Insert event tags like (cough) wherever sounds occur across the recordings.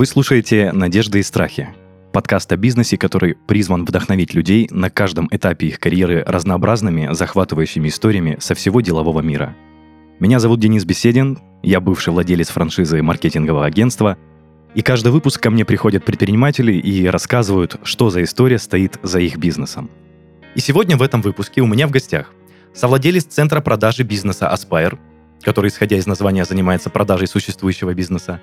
Вы слушаете «Надежды и страхи» – подкаст о бизнесе, который призван вдохновить людей на каждом этапе их карьеры разнообразными, захватывающими историями со всего делового мира. Меня зовут Денис Беседин, я бывший владелец франшизы маркетингового агентства, и каждый выпуск ко мне приходят предприниматели и рассказывают, что за история стоит за их бизнесом. И сегодня в этом выпуске у меня в гостях совладелец центра продажи бизнеса Aspire, который, исходя из названия, занимается продажей существующего бизнеса,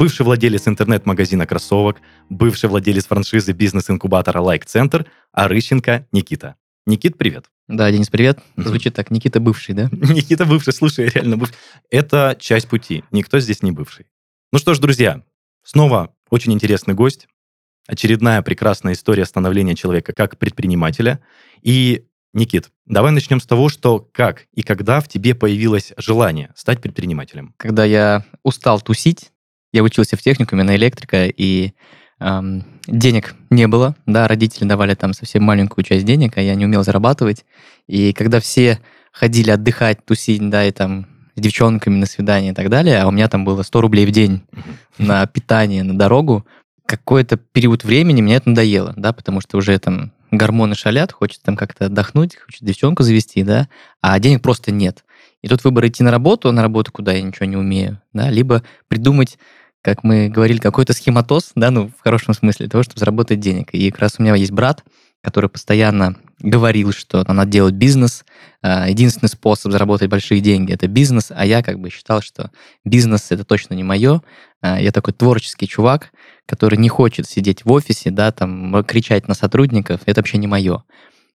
бывший владелец интернет-магазина кроссовок, бывший владелец франшизы бизнес-инкубатора Like Center, Арыщенко Никита. Никит, привет. Да, Денис, привет. Звучит так, Никита бывший, да? (laughs) Никита бывший, слушай, реально бывший. Это часть пути, никто здесь не бывший. Ну что ж, друзья, снова очень интересный гость, очередная прекрасная история становления человека как предпринимателя. И, Никит, давай начнем с того, что как и когда в тебе появилось желание стать предпринимателем. Когда я устал тусить, я учился в техникуме на электрика, и эм, денег не было, да, родители давали там совсем маленькую часть денег, а я не умел зарабатывать. И когда все ходили отдыхать, тусить, да, и там с девчонками на свидание и так далее, а у меня там было 100 рублей в день на питание, на дорогу, какой-то период времени мне это надоело, да, потому что уже там гормоны шалят, хочется там как-то отдохнуть, хочется девчонку завести, да, а денег просто нет. И тут выбор идти на работу, на работу, куда я ничего не умею, да, либо придумать как мы говорили, какой-то схематоз, да, ну, в хорошем смысле, того, чтобы заработать денег. И как раз у меня есть брат, который постоянно говорил, что надо делать бизнес. А, единственный способ заработать большие деньги – это бизнес, а я как бы считал, что бизнес – это точно не мое. А, я такой творческий чувак, который не хочет сидеть в офисе, да, там, кричать на сотрудников, это вообще не мое.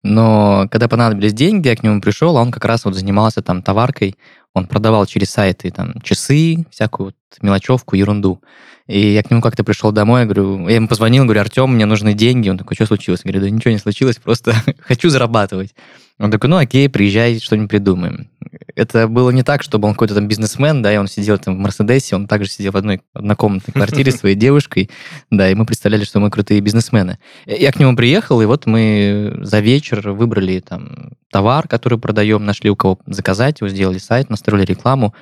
Но когда понадобились деньги, я к нему пришел, а он как раз вот занимался там товаркой, он продавал через сайты там часы, всякую вот мелочевку, ерунду. И я к нему как-то пришел домой, говорю, я ему позвонил, говорю, Артем, мне нужны деньги. Он такой, что случилось? Я говорю, да ничего не случилось, просто (laughs) хочу зарабатывать. Он такой, ну окей, приезжай, что-нибудь придумаем. Это было не так, чтобы он какой-то там бизнесмен, да, и он сидел там в Мерседесе, он также сидел в одной однокомнатной квартире с (laughs) своей девушкой, да, и мы представляли, что мы крутые бизнесмены. Я к нему приехал, и вот мы за вечер выбрали там товар, который продаем, нашли у кого заказать его, сделали сайт, настроили рекламу,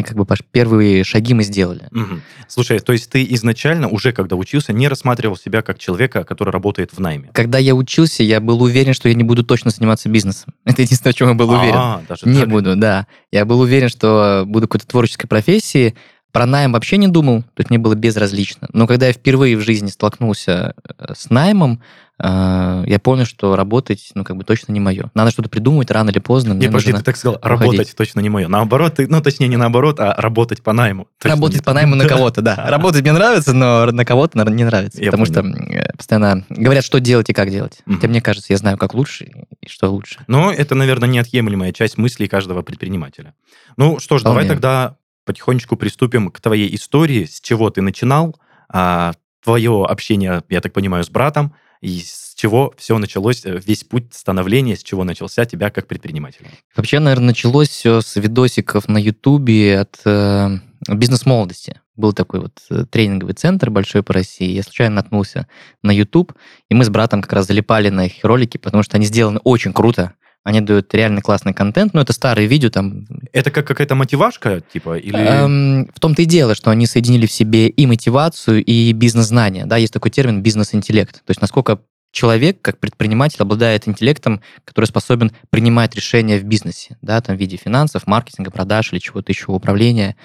и как бы первые шаги мы сделали. Угу. Слушай, то есть ты изначально, уже когда учился, не рассматривал себя как человека, который работает в найме? Когда я учился, я был уверен, что я не буду точно заниматься бизнесом. (laughs) Это единственное, в чем я был а, уверен. Даже не так? буду, да. Я был уверен, что буду какой-то творческой профессии, про найм вообще не думал, то есть мне было безразлично. Но когда я впервые в жизни столкнулся э, с наймом, я понял, что работать, ну, как бы точно не мое. Надо что-то придумать рано или поздно. Не, подожди, ты так сказал, уходить. работать точно не мое. Наоборот, ты, ну, точнее, не наоборот, а работать по найму. Работать по найму на кого-то, да. Работать мне нравится, но на кого-то не нравится. Потому что э, постоянно говорят, что делать и как делать. Хотя мне кажется, я знаю, как лучше и что лучше. Но это, наверное, неотъемлемая часть мыслей каждого предпринимателя. Ну что ж, давай тогда потихонечку приступим к твоей истории, с чего ты начинал, а, твое общение, я так понимаю, с братом, и с чего все началось, э, весь путь становления, с чего начался тебя как предпринимателя? Вообще, наверное, началось все с видосиков на Ютубе от э, бизнес-молодости. Был такой вот э, тренинговый центр большой по России. Я случайно наткнулся на YouTube, и мы с братом как раз залипали на их ролики, потому что они сделаны очень круто. Они дают реально классный контент, но это старые видео там. Это как какая-то мотивашка, типа, или... Эм, в том-то и дело, что они соединили в себе и мотивацию, и бизнес-знания. Да, есть такой термин бизнес-интеллект. То есть насколько человек, как предприниматель, обладает интеллектом, который способен принимать решения в бизнесе, да, там в виде финансов, маркетинга, продаж или чего-то еще, управления.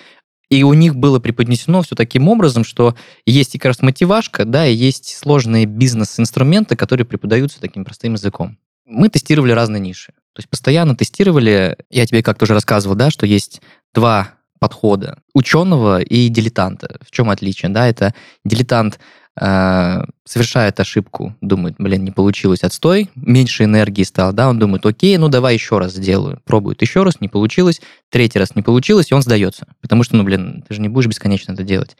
И у них было преподнесено все таким образом, что есть и как раз мотивашка, да, и есть сложные бизнес-инструменты, которые преподаются таким простым языком мы тестировали разные ниши. То есть постоянно тестировали, я тебе как-то уже рассказывал, да, что есть два подхода ученого и дилетанта. В чем отличие? Да, это дилетант э, совершает ошибку, думает, блин, не получилось, отстой, меньше энергии стало, да, он думает, окей, ну давай еще раз сделаю, пробует еще раз, не получилось, третий раз не получилось, и он сдается, потому что, ну, блин, ты же не будешь бесконечно это делать.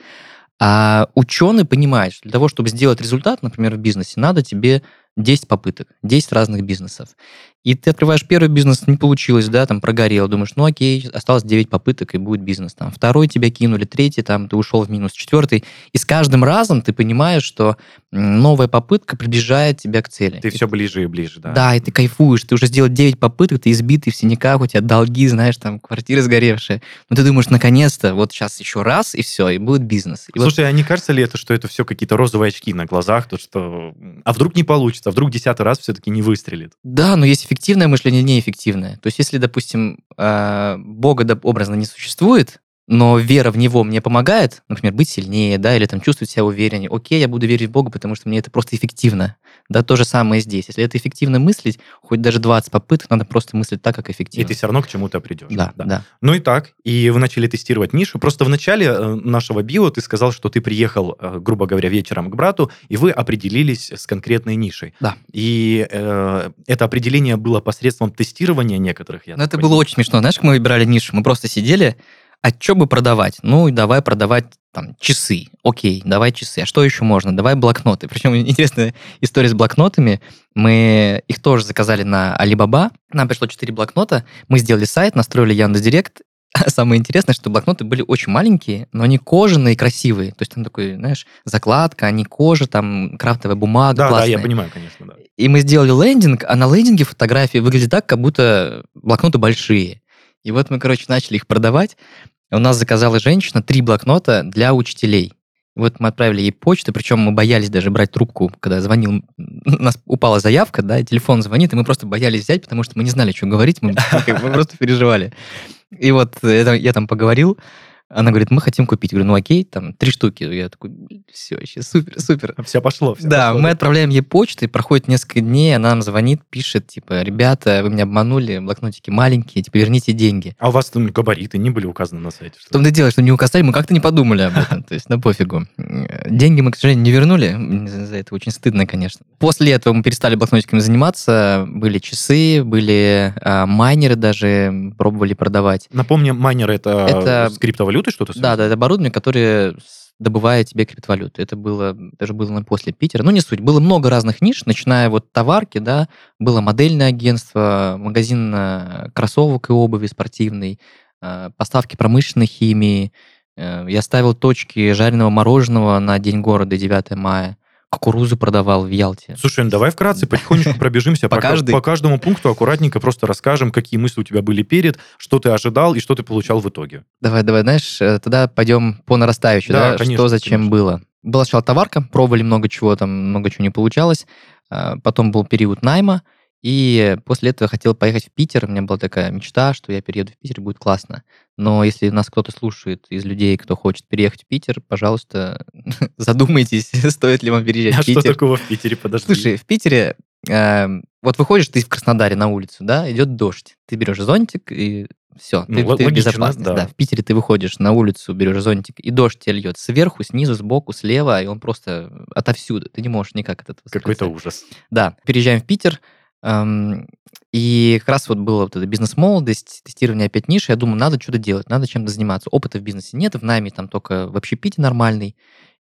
А ученый понимает, что для того, чтобы сделать результат, например, в бизнесе, надо тебе 10 попыток, 10 разных бизнесов. И ты открываешь первый бизнес, не получилось, да, там прогорел, думаешь, ну окей, осталось 9 попыток, и будет бизнес. Там второй тебя кинули, третий, там ты ушел в минус, четвертый. И с каждым разом ты понимаешь, что новая попытка приближает тебя к цели. Ты все ближе и ближе, да. Да, и ты кайфуешь, ты уже сделал 9 попыток, ты избитый в синяках, у тебя долги, знаешь, там квартиры сгоревшие. Но ты думаешь, наконец-то, вот сейчас еще раз, и все, и будет бизнес. И Слушай, вот... а не кажется ли это, что это все какие-то розовые очки на глазах, то что... А вдруг не получится, а вдруг десятый раз все-таки не выстрелит? Да, но есть эффективное мышление, неэффективное. То есть, если, допустим, а, Бога образно не существует, но вера в него мне помогает, например, быть сильнее, да, или там чувствовать себя увереннее. Окей, я буду верить в Бога, потому что мне это просто эффективно. Да, то же самое здесь. Если это эффективно мыслить, хоть даже 20 попыток, надо просто мыслить так, как эффективно. И ты все равно к чему-то придешь. Да, да. да. Ну и так. И вы начали тестировать нишу. Просто в начале э, нашего био ты сказал, что ты приехал, э, грубо говоря, вечером к брату, и вы определились с конкретной нишей. Да. И э, это определение было посредством тестирования некоторых, я Ну, это было очень смешно. Знаешь, как мы выбирали нишу? Мы просто сидели, а что бы продавать? Ну, давай продавать там часы. Окей, давай часы. А что еще можно? Давай блокноты. (laughs) Причем интересная история с блокнотами. Мы их тоже заказали на Alibaba. Нам пришло 4 блокнота. Мы сделали сайт, настроили Яндекс.Директ. (laughs) Самое интересное, что блокноты были очень маленькие, но они кожаные, красивые. То есть там такой, знаешь, закладка, они кожа, там крафтовая бумага Да, классная. да, я понимаю, конечно, да. И мы сделали лендинг, а на лендинге фотографии выглядит так, как будто блокноты большие. И вот мы, короче, начали их продавать. У нас заказала женщина три блокнота для учителей. Вот мы отправили ей почту, причем мы боялись даже брать трубку, когда звонил, у нас упала заявка, да, телефон звонит, и мы просто боялись взять, потому что мы не знали, что говорить, мы, (laughs) мы просто переживали. И вот это, я там поговорил, она говорит, мы хотим купить. Я говорю, ну окей, там три штуки. Я такой, все, вообще супер, супер. Все пошло. Все да, пошло, мы отправляем ей почту, и проходит несколько дней, она нам звонит, пишет, типа, ребята, вы меня обманули, блокнотики маленькие, типа, верните деньги. А у вас там габариты не были указаны на сайте? Что в том-то дело, что не указали, мы как-то не подумали об этом, то есть, на пофигу. Деньги мы, к сожалению, не вернули, за это очень стыдно, конечно. После этого мы перестали блокнотиками заниматься, были часы, были а, майнеры даже, пробовали продавать. Напомни, майнеры это, это... с криптовалютой что-то? Да, да, это оборудование, которое добывает тебе криптовалюту. Это было, даже было после Питера. Ну, не суть. Было много разных ниш, начиная вот товарки, да, было модельное агентство, магазин э, кроссовок и обуви спортивный, э, поставки промышленной химии. Э, я ставил точки жареного мороженого на День города 9 мая кукурузу продавал в Ялте. Слушай, ну давай вкратце потихонечку пробежимся по, по, каждому пункту, аккуратненько просто расскажем, какие мысли у тебя были перед, что ты ожидал и что ты получал в итоге. Давай, давай, знаешь, э, тогда пойдем по нарастающей, да, да конечно, что зачем конечно. было. Была сначала товарка, пробовали много чего, там много чего не получалось. А, потом был период найма, и после этого хотел поехать в Питер. У меня была такая мечта, что я перееду в Питер, будет классно. Но если нас кто-то слушает из людей, кто хочет переехать в Питер, пожалуйста, (laughs) задумайтесь, (laughs) стоит ли вам переезжать а в Питер. А что такого в Питере, подожди? Слушай, в Питере, э, вот выходишь ты в Краснодаре на улицу, да, идет дождь, ты берешь зонтик и все, ну, ты, логично, ты в безопасности. Да. да. В Питере ты выходишь на улицу, берешь зонтик, и дождь тебе льет сверху, снизу, сбоку, слева, и он просто отовсюду. Ты не можешь никак от этого Какой-то ужас. Да, переезжаем в Питер, и как раз вот была вот эта бизнес-молодость, тестирование опять ниши. Я думаю, надо что-то делать, надо чем-то заниматься. Опыта в бизнесе нет, в найме там только в общепите нормальный.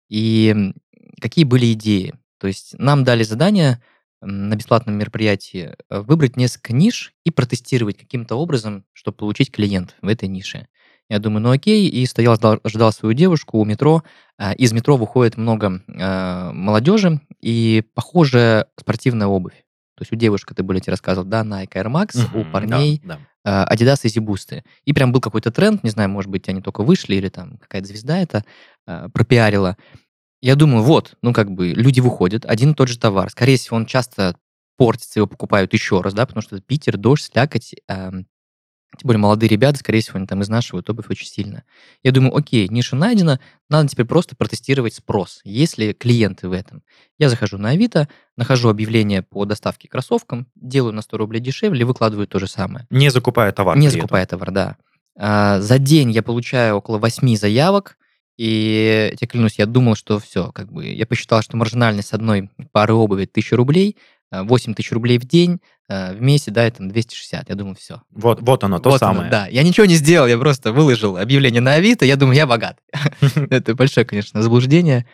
И какие были идеи? То есть нам дали задание на бесплатном мероприятии э, выбрать несколько ниш и протестировать каким-то образом, чтобы получить клиентов в этой нише. Я думаю, ну окей, и стоял, ждал свою девушку у метро. А, из метро выходит много э, молодежи и похожая спортивная обувь. То есть у девушек ты были, тебе рассказывал, да, Nike Air Max, у парней да, да. Adidas Easy Boost. И прям был какой-то тренд, не знаю, может быть, они только вышли или там какая-то звезда это э, пропиарила. Я думаю, вот, ну как бы люди выходят, один и тот же товар. Скорее всего, он часто портится, его покупают еще раз, да, потому что Питер, дождь, слякоть, э, тем более молодые ребята, скорее всего, они там изнашивают обувь очень сильно. Я думаю, окей, ниша найдена, надо теперь просто протестировать спрос, есть ли клиенты в этом. Я захожу на Авито, нахожу объявление по доставке кроссовкам, делаю на 100 рублей дешевле, выкладываю то же самое. Не закупая товар. Не закупая этом. товар, да. А, за день я получаю около 8 заявок, и я клянусь, я думал, что все, как бы, я посчитал, что маржинальность одной пары обуви 1000 рублей, 8 тысяч рублей в день, э, в месяц, да, это 260. Я думаю, все. Вот, вот оно, то вот самое. Оно, да, я ничего не сделал, я просто выложил объявление на Авито, я думаю, я богат. (laughs) (laughs) Это большое, конечно, заблуждение.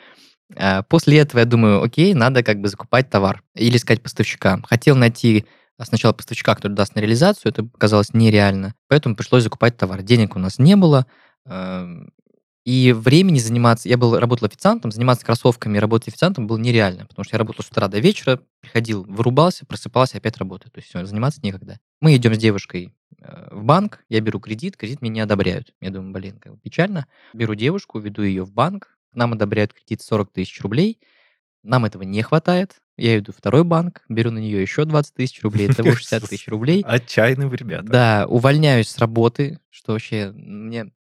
А, после этого я думаю, окей, надо как бы закупать товар или искать поставщика. Хотел найти сначала поставщика, который даст на реализацию, это казалось нереально. Поэтому пришлось закупать товар. Денег у нас не было, эм, и времени заниматься, я был, работал официантом, заниматься кроссовками, работать официантом было нереально, потому что я работал с утра до вечера, приходил, вырубался, просыпался, опять работаю. То есть все, заниматься некогда. Мы идем с девушкой э, в банк, я беру кредит, кредит мне не одобряют. Я думаю, блин, как бы печально. Беру девушку, веду ее в банк, нам одобряют кредит 40 тысяч рублей, нам этого не хватает. Я иду в второй банк, беру на нее еще 20 тысяч рублей, это 60 тысяч (laughs) рублей. Отчаянные вы ребята. Да, увольняюсь с работы, что вообще мне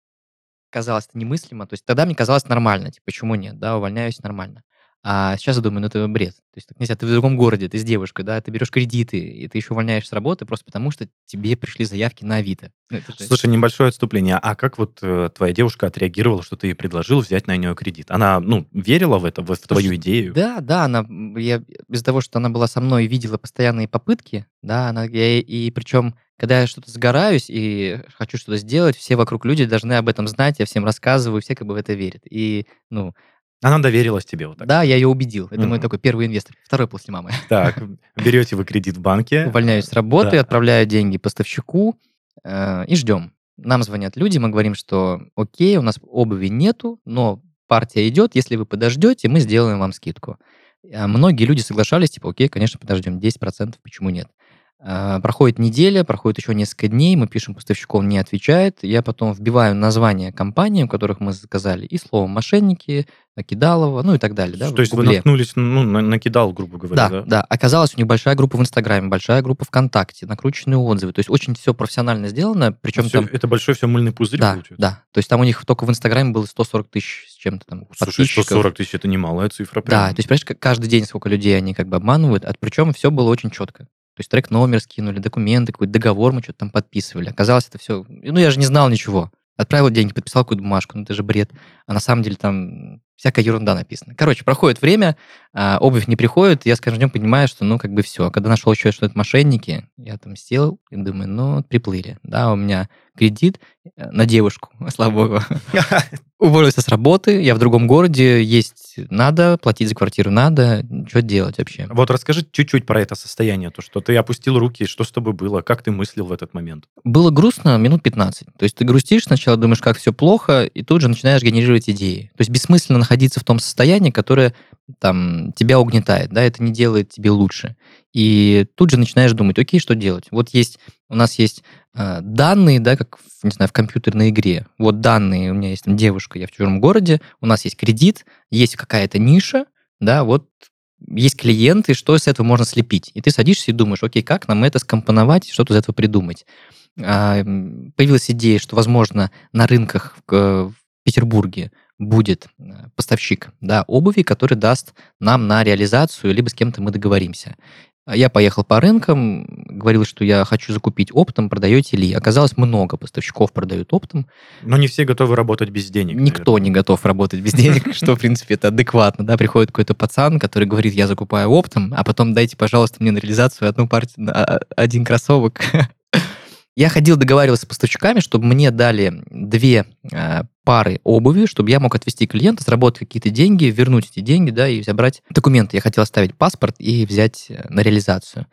казалось это немыслимо. То есть тогда мне казалось нормально, типа, почему нет, да, увольняюсь нормально. А сейчас я думаю, ну это бред. То есть так нельзя, ты в другом городе, ты с девушкой, да, ты берешь кредиты, и ты еще увольняешь с работы просто потому, что тебе пришли заявки на Авито. Ну, Слушай, небольшое отступление. А как вот э, твоя девушка отреагировала, что ты ей предложил взять на нее кредит? Она, ну, верила в это, в, в твою идею? Да, да, она, я из-за того, что она была со мной и видела постоянные попытки, да, она, я, и причем когда я что-то сгораюсь и хочу что-то сделать, все вокруг люди должны об этом знать, я всем рассказываю, все как бы в это верят. И, ну, она доверилась тебе вот так. Да, я ее убедил. Это мой такой первый инвестор. Второй после мамы. Так, берете вы кредит в банке. Увольняюсь с работы, да. отправляю деньги поставщику э, и ждем. Нам звонят люди, мы говорим, что окей, у нас обуви нету, но партия идет, если вы подождете, мы сделаем вам скидку. А многие люди соглашались, типа, окей, конечно, подождем, 10%, почему нет? А, проходит неделя, проходит еще несколько дней, мы пишем поставщику, он не отвечает. Я потом вбиваю название компании, у которых мы заказали, и слово «мошенники», «накидалово», ну и так далее. Да, То есть вы наткнулись ну, на накидал, грубо говоря, да? Да, да. Оказалось, у них большая группа в Инстаграме, большая группа ВКонтакте, накрученные отзывы. То есть очень все профессионально сделано, причем все, там... Это большой все мыльный пузырь да, получается? Да, то есть там у них только в Инстаграме было 140 тысяч с чем-то там Слушай, 140 тысяч – это немалая цифра. Прям. Да, то есть, понимаешь, каждый день сколько людей они как бы обманывают, а причем все было очень четко. То есть трек номер скинули, документы, какой-то договор мы что-то там подписывали. Оказалось, это все... Ну, я же не знал ничего. Отправил деньги, подписал какую-то бумажку, ну это же бред. А на самом деле там всякая ерунда написана. Короче, проходит время, а, обувь не приходит, я с каждым днем понимаю, что ну как бы все. Когда нашел еще, что это мошенники, я там сел и думаю, ну приплыли. Да, у меня кредит э, на девушку, (laughs) слава богу. (laughs) Уволился с работы, я в другом городе, есть надо, платить за квартиру надо, что делать вообще? Вот расскажи чуть-чуть про это состояние, то, что ты опустил руки, что с тобой было, как ты мыслил в этот момент? Было грустно минут 15. То есть ты грустишь сначала, думаешь, как все плохо, и тут же начинаешь генерировать идеи. То есть бессмысленно находиться в том состоянии, которое там тебя угнетает, да, это не делает тебе лучше. И тут же начинаешь думать, окей, что делать? Вот есть, у нас есть э, данные, да, как, не знаю, в компьютерной игре. Вот данные, у меня есть там девушка, я в чужом городе, у нас есть кредит, есть какая-то ниша, да, вот есть клиенты, что с этого можно слепить. И ты садишься и думаешь, окей, как нам это скомпоновать, что-то из этого придумать. А, появилась идея, что, возможно, на рынках в, в Петербурге будет э, поставщик да, обуви, который даст нам на реализацию, либо с кем-то мы договоримся. Я поехал по рынкам, говорил, что я хочу закупить оптом, продаете ли? Оказалось, много поставщиков продают оптом. Но не все готовы работать без денег. Никто наверное. не готов работать без денег, (laughs) что, в принципе, это адекватно. Да, приходит какой-то пацан, который говорит, я закупаю оптом, а потом дайте, пожалуйста, мне на реализацию одну партию, а, один кроссовок. (laughs) Я ходил договаривался с поставщиками, чтобы мне дали две э, пары обуви, чтобы я мог отвести клиента, заработать какие-то деньги, вернуть эти деньги, да, и забрать документы. Я хотел оставить паспорт и взять э, на реализацию.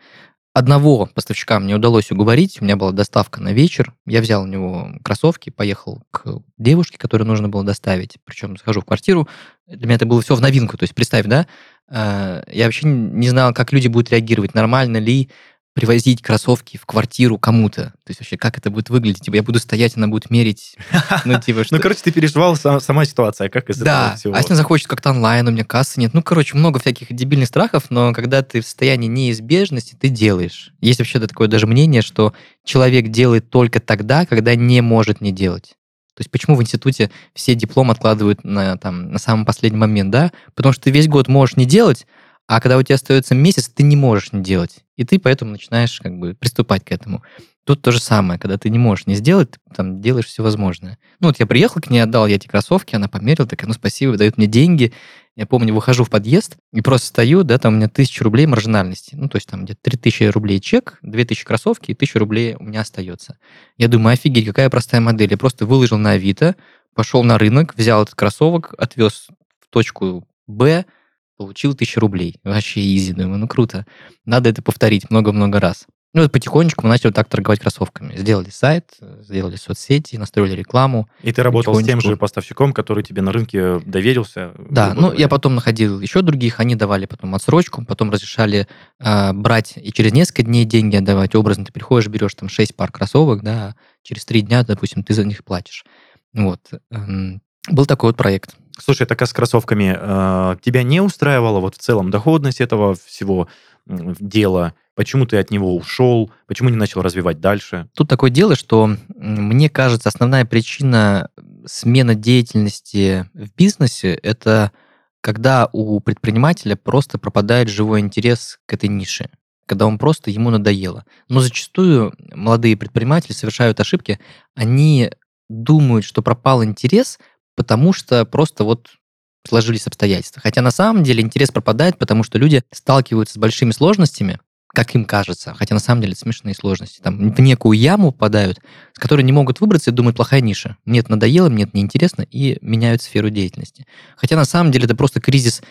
Одного поставщика мне удалось уговорить, у меня была доставка на вечер, я взял у него кроссовки, поехал к девушке, которую нужно было доставить, причем захожу в квартиру, для меня это было все в новинку, то есть представь, да, э, я вообще не знал, как люди будут реагировать, нормально ли, привозить кроссовки в квартиру кому-то. То есть вообще, как это будет выглядеть? Типа, я буду стоять, она будет мерить. (laughs) Ну, типа, что... Ну, короче, ты переживал сама ситуация, как из да. всего. а если захочет как-то онлайн, у меня кассы нет. Ну, короче, много всяких дебильных страхов, но когда ты в состоянии неизбежности, ты делаешь. Есть вообще такое даже мнение, что человек делает только тогда, когда не может не делать. То есть почему в институте все диплом откладывают на, там, на самый последний момент, да? Потому что ты весь год можешь не делать, а когда у тебя остается месяц, ты не можешь не делать. И ты поэтому начинаешь как бы приступать к этому. Тут то же самое, когда ты не можешь не сделать, ты там делаешь все возможное. Ну вот я приехал к ней, отдал я эти кроссовки, она померила, такая, ну спасибо, дают мне деньги. Я помню, выхожу в подъезд и просто стою, да, там у меня тысяча рублей маржинальности. Ну, то есть там где-то 3000 рублей чек, 2000 кроссовки и 1000 рублей у меня остается. Я думаю, офигеть, какая простая модель. Я просто выложил на Авито, пошел на рынок, взял этот кроссовок, отвез в точку Б, получил тысячу рублей. Вообще изи, думаю, ну круто. Надо это повторить много-много раз. Ну, вот потихонечку мы начали так торговать кроссовками. Сделали сайт, сделали соцсети, настроили рекламу. И ты работал с тем же поставщиком, который тебе на рынке доверился? Да, ну, я потом находил еще других, они давали потом отсрочку, потом разрешали э, брать и через несколько дней деньги отдавать. Образно ты приходишь, берешь там 6 пар кроссовок, да, через 3 дня, допустим, ты за них платишь. Вот. Эм, Был такой вот проект. Слушай, так а с кроссовками э, тебя не устраивала вот в целом доходность этого всего дела? Почему ты от него ушел? Почему не начал развивать дальше? Тут такое дело, что мне кажется, основная причина смены деятельности в бизнесе – это когда у предпринимателя просто пропадает живой интерес к этой нише, когда он просто ему надоело. Но зачастую молодые предприниматели совершают ошибки, они думают, что пропал интерес, потому что просто вот сложились обстоятельства. Хотя на самом деле интерес пропадает, потому что люди сталкиваются с большими сложностями, как им кажется, хотя на самом деле это смешные сложности. Там в некую яму попадают, с которой не могут выбраться и думают, плохая ниша. Мне это надоело, мне это неинтересно, и меняют сферу деятельности. Хотя на самом деле это просто кризис,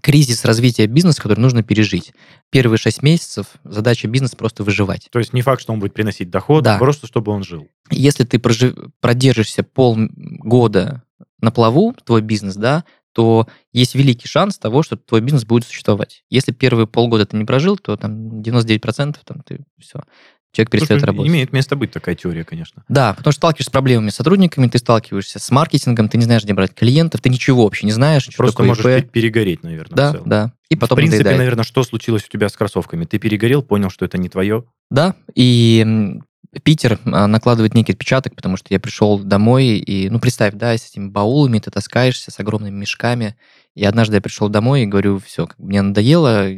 кризис развития бизнеса, который нужно пережить. Первые шесть месяцев задача бизнеса просто выживать. То есть не факт, что он будет приносить доход, Да. просто чтобы он жил. Если ты прожи- продержишься полгода на плаву, твой бизнес, да, то есть великий шанс того, что твой бизнес будет существовать. Если первые полгода ты не прожил, то там 99% там ты все, человек перестает Слушай, работать. Имеет место быть такая теория, конечно. Да, потому что сталкиваешься с проблемами с сотрудниками, ты сталкиваешься с маркетингом, ты не знаешь, где брать клиентов, ты ничего вообще не знаешь, что Просто можешь пе- перегореть, наверное, Да, да. И потом в принципе, надоедает. наверное, что случилось у тебя с кроссовками? Ты перегорел, понял, что это не твое? Да, и Питер а, накладывает некий отпечаток, потому что я пришел домой, и, ну, представь, да, с этими баулами ты таскаешься, с огромными мешками, и однажды я пришел домой и говорю, все, мне надоело,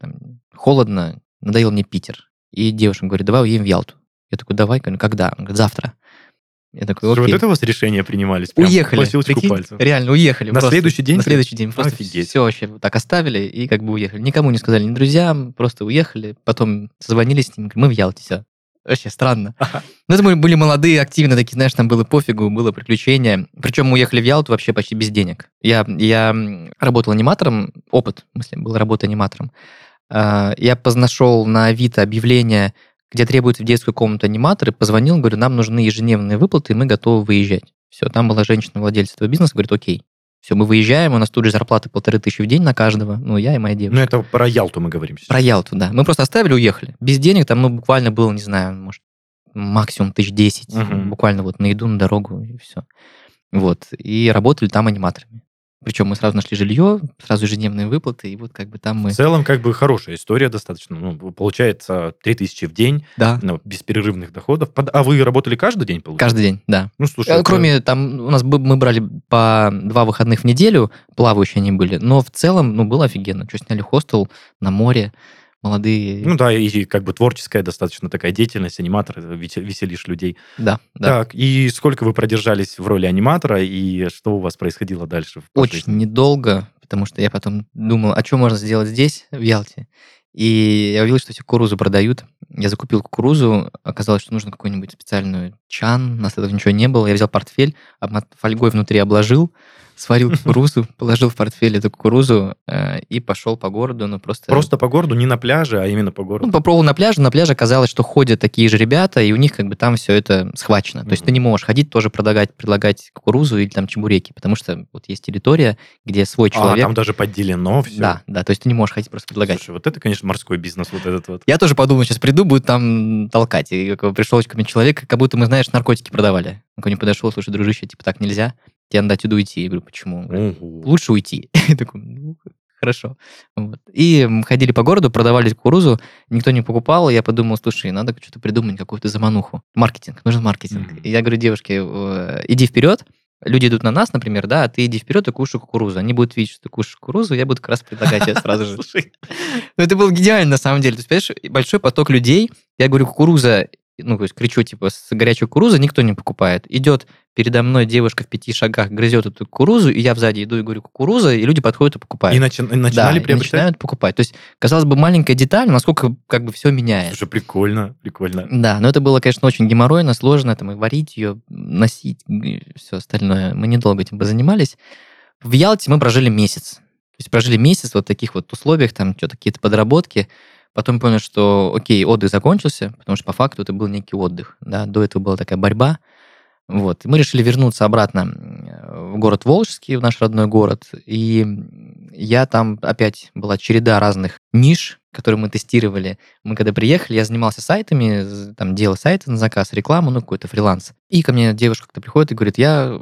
там, холодно, надоел мне Питер. И девушка говорит, давай уедем в Ялту. Я такой, давай, говорю, когда? Он говорит, завтра. Я такой, окей. вот это у вас решения принимались? прям Уехали. Прикинь? пальцев. Реально, уехали. На просто. следующий день На следующий день. Просто Офигеть. все вообще вот так оставили и как бы уехали. Никому не сказали, ни друзьям, просто уехали. Потом созвонились с ним, мы в Ялте, все. Вообще странно. Но это мы были молодые, активные такие, знаешь, там было пофигу, было приключение. Причем мы уехали в Ялту вообще почти без денег. Я, я работал аниматором, опыт, в смысле, был работа аниматором. А, Я нашел на Авито объявление, где требуется в детскую комнату аниматоры, позвонил, говорю, нам нужны ежедневные выплаты, и мы готовы выезжать. Все, там была женщина-владелец этого бизнеса, говорит, окей. Все, мы выезжаем, у нас тут же зарплата полторы тысячи в день на каждого, ну, я и моя девушка. Ну, это про Ялту мы говорим сейчас. Про Ялту, да. Мы просто оставили, уехали. Без денег там, ну, буквально было, не знаю, может, максимум тысяч десять. Мгм. Буквально вот на еду, на дорогу и все. Вот. И работали там аниматорами. Причем мы сразу нашли жилье, сразу ежедневные выплаты, и вот как бы там мы... В целом, как бы хорошая история достаточно. Ну, получается, 3000 в день, Да, ну, бесперерывных доходов. Под- А вы работали каждый день, получается? каждый день, да. Ну, слушай, Э, это- Кроме там, у нас мы брали по два выходных в неделю, плавающие они были, но в целом, ну, было офигенно. Что, сняли хостел на море, молодые... Ну да, и как бы творческая достаточно такая деятельность, аниматор, э, весе- веселишь людей. да, да. Так, и сколько вы продержались в роли аниматора, и что у вас происходило дальше? Очень жизни? недолго, потому что я потом думал, а что можно сделать здесь, в Ялте? И я увидел, что все кукурузу продают. Я закупил кукурузу, оказалось, что нужно какой-нибудь специальную чан, у нас этого ничего не было. Я взял портфель, фольгой внутри обложил, сварил кукурузу, положил в портфель эту кукурузу э, и пошел по городу, ну просто... Просто по городу, не на пляже, а именно по Ну, городу. попробовал на пляже, на пляже оказалось, что ходят такие же ребята, и у них как бы там все это схвачено. То есть ты не можешь ходить тоже предлагать, предлагать кукурузу или там чебуреки, потому что вот есть территория, где свой а, человек... там даже поделено все. Да, да, то есть ты не можешь ходить просто предлагать. Слушай, вот это, конечно, морской бизнес, вот этот вот. Я тоже подумал, сейчас приду, будет там толкать. И пришел ко мне человек, как будто мы, знаешь, наркотики продавали. Он ко мне подошел, слушай, дружище, типа так нельзя, тебе надо отсюда уйти. Я говорю, почему? Ого. лучше уйти. (laughs) Я такой, ну, хорошо. Вот. И ходили по городу, продавали кукурузу, никто не покупал. и Я подумал, слушай, надо что-то придумать, какую-то замануху. Маркетинг, нужен маркетинг. Мгм. И я говорю девушке, э, иди вперед, люди идут на нас, например, да, а ты иди вперед и кушай кукурузу. Они будут видеть, что ты кушаешь кукурузу, я буду как раз предлагать тебе сразу (laughs) же. Слушай, Ну, это было идеально, на самом деле. То есть, понимаешь, большой поток людей. Я говорю, кукуруза, ну, то есть кричу, типа, с горячей кукурузы никто не покупает. Идет передо мной девушка в пяти шагах, грызет эту кукурузу, и я сзади иду и говорю, кукуруза, и люди подходят и покупают. и начи- и да, начинали и приобретать? начинают покупать. То есть, казалось бы, маленькая деталь, насколько как бы все меняет. Слушай, прикольно, прикольно. Да, но это было, конечно, очень геморройно, сложно, там, и варить ее, носить, все остальное. Мы недолго этим занимались. В Ялте мы прожили месяц. То есть прожили месяц вот в таких вот условиях, там что-то какие-то подработки. Потом понял, что, окей, отдых закончился, потому что по факту это был некий отдых. Да? До этого была такая борьба. Вот. Мы решили вернуться обратно в город Волжский, в наш родной город. И я там опять была череда разных ниш, которые мы тестировали. Мы когда приехали, я занимался сайтами, там делал сайты на заказ, рекламу, ну, какой-то фриланс. И ко мне девушка как-то приходит и говорит, я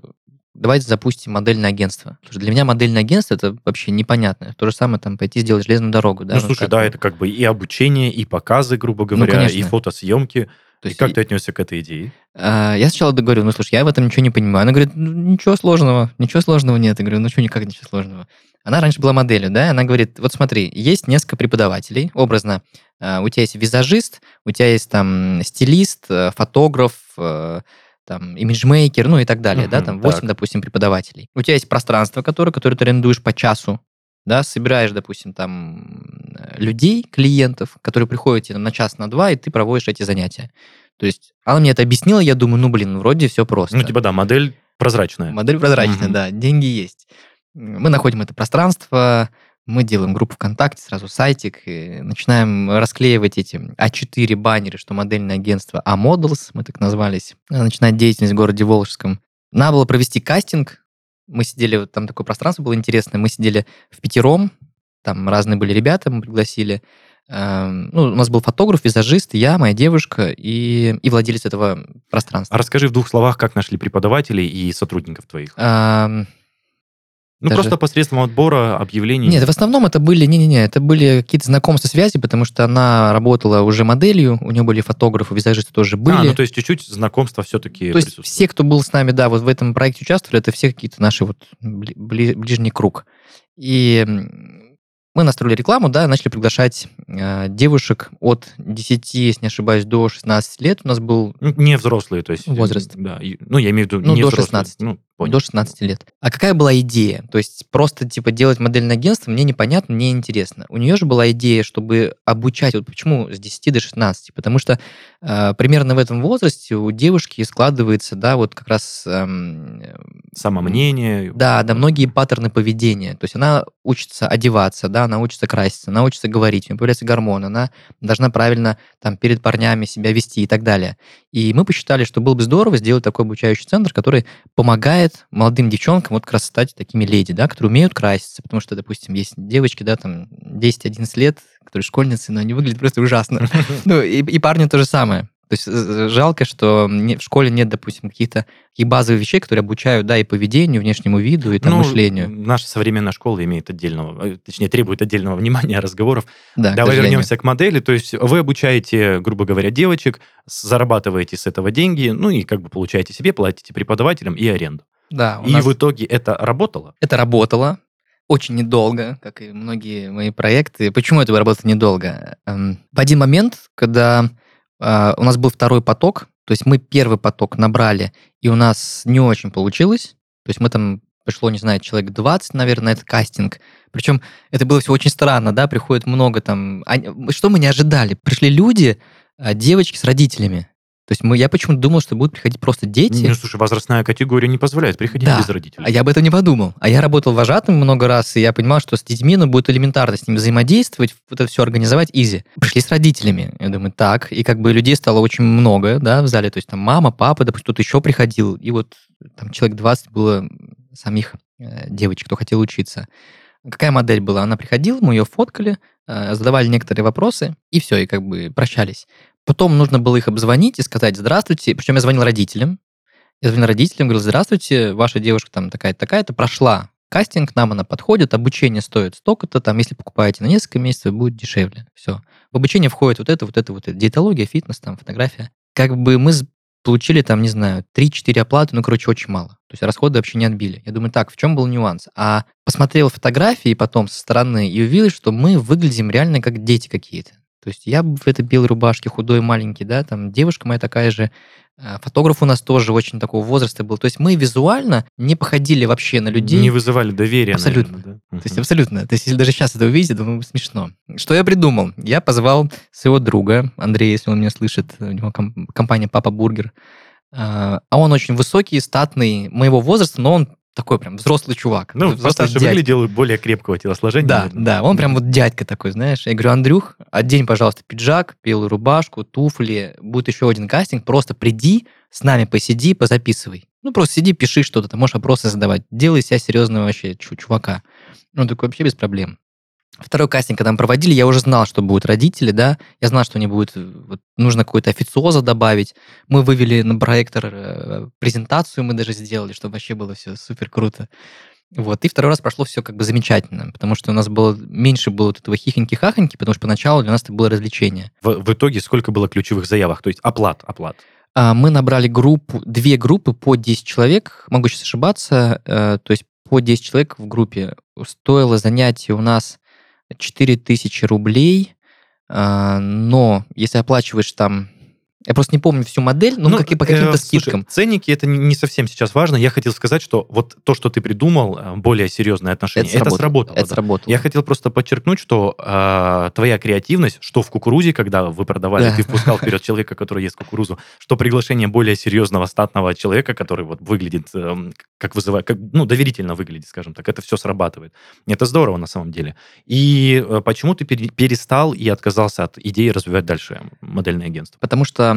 давайте запустим модельное агентство. Потому что для меня модельное агентство это вообще непонятно. То же самое там пойти сделать железную дорогу. Да? Ну, слушай, как... да, это как бы и обучение, и показы, грубо ну, говоря, ну, и фотосъемки. То есть, и как ты отнесся к этой идее? А, я сначала говорю, ну, слушай, я в этом ничего не понимаю. Она говорит, ну, ничего сложного, ничего сложного нет. Я говорю, ну, что, никак ничего сложного. Она раньше была моделью, да, она говорит, вот смотри, есть несколько преподавателей, образно, а, у тебя есть визажист, у тебя есть там стилист, э, фотограф, э, там, имиджмейкер, ну и так далее, uh-huh, да, там 8, так. допустим, преподавателей. У тебя есть пространство, которое, которое ты арендуешь по часу, да, собираешь, допустим, там людей, клиентов, которые приходят тебе на час, на два, и ты проводишь эти занятия. То есть она мне это объяснила, я думаю, ну, блин, вроде все просто. Ну, типа, да, модель прозрачная. Модель прозрачная, uh-huh. да, деньги есть. Мы находим это пространство, мы делаем группу ВКонтакте, сразу сайтик, и начинаем расклеивать эти А4 баннеры, что модельное агентство А-Models, мы так назвались, начинать деятельность в городе Волжском. Надо было провести кастинг, мы сидели, вот там такое пространство было интересное, мы сидели в пятером, там разные были ребята, мы пригласили. Эм, ну, у нас был фотограф, визажист, я, моя девушка и, и владелец этого пространства. А расскажи в двух словах, как нашли преподавателей и сотрудников твоих. Эм, ну, Даже... просто посредством отбора объявлений. Нет, в основном это были, не-не-не, это были какие-то знакомства, связи, потому что она работала уже моделью, у нее были фотографы, визажисты тоже были. А, ну то есть чуть-чуть знакомства все-таки То есть все, кто был с нами, да, вот в этом проекте участвовали, это все какие-то наши вот бли- ближний круг. И мы настроили рекламу, да, начали приглашать э, девушек от 10, если не ошибаюсь, до 16 лет. У нас был... Не взрослые, то есть... Возраст. Да, ну, я имею в виду ну, не до взрослые. 16. Ну, понял. До 16 лет. А какая была идея? То есть просто, типа, делать модельное агентство мне непонятно, мне интересно. У нее же была идея, чтобы обучать... Вот почему с 10 до 16? Потому что э, примерно в этом возрасте у девушки складывается, да, вот как раз... Эм, Самомнение. Да, да, многие паттерны поведения. То есть она учится одеваться, да, она учится краситься, она учится говорить, у нее появляется гормон, она должна правильно там перед парнями себя вести и так далее. И мы посчитали, что было бы здорово сделать такой обучающий центр, который помогает молодым девчонкам вот как раз стать такими леди, да, которые умеют краситься, потому что, допустим, есть девочки, да, там 10-11 лет, которые школьницы, но они выглядят просто ужасно. (laughs) Ну, и парни то же самое. То есть жалко, что в школе нет, допустим, каких-то каких базовых вещей, которые обучают, да, и поведению, внешнему виду, и там, ну, мышлению. Наша современная школа имеет отдельного, э, точнее, требует отдельного внимания, (laughs) разговоров. Да, Давай вернемся к модели. То есть вы обучаете, грубо говоря, девочек, зарабатываете с этого деньги, ну и как бы получаете себе, платите преподавателям и аренду. Да. И нас... в итоге это работало? Это работало. Очень недолго, как и многие мои проекты. Почему это работало недолго? Эм, в один момент, когда а, у нас был второй поток, то есть мы первый поток набрали, и у нас не очень получилось. То есть мы там пришло, не знаю, человек 20, наверное, на этот кастинг. Причем это было все очень странно, да, приходит много там... Что мы не ожидали? Пришли люди, а, девочки с родителями. То есть мы, я почему-то думал, что будут приходить просто дети. Ну, слушай, возрастная категория не позволяет приходить да, без родителей. А я об этом не подумал. А я работал вожатым много раз, и я понимал, что с детьми ну, будет элементарно с ними взаимодействовать, это все организовать изи. Пришли с родителями. Я думаю, так. И как бы людей стало очень много, да, в зале. То есть там мама, папа, допустим, кто-то еще приходил. И вот там человек 20 было самих э, девочек, кто хотел учиться. Какая модель была? Она приходила, мы ее фоткали, э, задавали некоторые вопросы, и все, и как бы прощались. Потом нужно было их обзвонить и сказать «Здравствуйте». Причем я звонил родителям. Я звонил родителям, говорил «Здравствуйте, ваша девушка там такая-то, такая-то прошла кастинг, нам она подходит, обучение стоит столько-то, там, если покупаете на несколько месяцев, будет дешевле. Все. В обучение входит вот это, вот это, вот это. Диетология, фитнес, там, фотография. Как бы мы получили там, не знаю, 3-4 оплаты, ну, короче, очень мало. То есть расходы вообще не отбили. Я думаю, так, в чем был нюанс? А посмотрел фотографии потом со стороны и увидел, что мы выглядим реально как дети какие-то. То есть я в этой белой рубашке, худой, маленький, да, там девушка моя такая же, а, фотограф у нас тоже очень такого возраста был. То есть мы визуально не походили вообще на людей. Не вызывали доверия. Абсолютно. Наверное, да? То есть абсолютно. То есть если даже сейчас это увидите, думаю, смешно. Что я придумал? Я позвал своего друга, Андрея, если он меня слышит, у него компания «Папа Бургер», а, а он очень высокий, статный, моего возраста, но он такой прям взрослый чувак. Ну, взрослый постарше выглядел более крепкого телосложения. Да, наверное. да, он прям вот дядька такой, знаешь. Я говорю, Андрюх, одень, пожалуйста, пиджак, белую рубашку, туфли, будет еще один кастинг, просто приди, с нами посиди, позаписывай. Ну, просто сиди, пиши что-то, ты можешь вопросы задавать. Делай себя серьезного вообще чу- чувака. Он такой, вообще без проблем. Второй кастинг, когда мы проводили, я уже знал, что будут родители, да, я знал, что они будут, э, вот, нужно какой-то официоза добавить. Мы вывели на проектор э, презентацию, мы даже сделали, чтобы вообще было все супер круто. Вот, и второй раз прошло все как бы замечательно, потому что у нас было меньше было вот этого хихоньки-хахоньки, потому что поначалу для нас это было развлечение. В, в итоге сколько было ключевых заявок? То есть оплат, оплат. А, Мы набрали группу, две группы по 10 человек, могу сейчас ошибаться, э, то есть по 10 человек в группе. Стоило занятие у нас 4000 рублей, а, но если оплачиваешь там... Я просто не помню всю модель, но Ну, как, по э, каким-то слушай, скидкам. ценники это не совсем сейчас важно. Я хотел сказать, что вот то, что ты придумал, э, более серьезное отношение, это, сработало. Это да. сработало. Я хотел просто подчеркнуть, что э, твоя креативность, что в кукурузе, когда вы продавали, Да. ты впускал вперед человека, который ест кукурузу, что приглашение более серьезного статного человека, который вот выглядит, эм, как вызывает, как, ну, доверительно выглядит, скажем так, это все срабатывает. Это здорово на самом деле. И э, почему ты пере- перестал и отказался от идеи развивать дальше модельное агентство? Потому что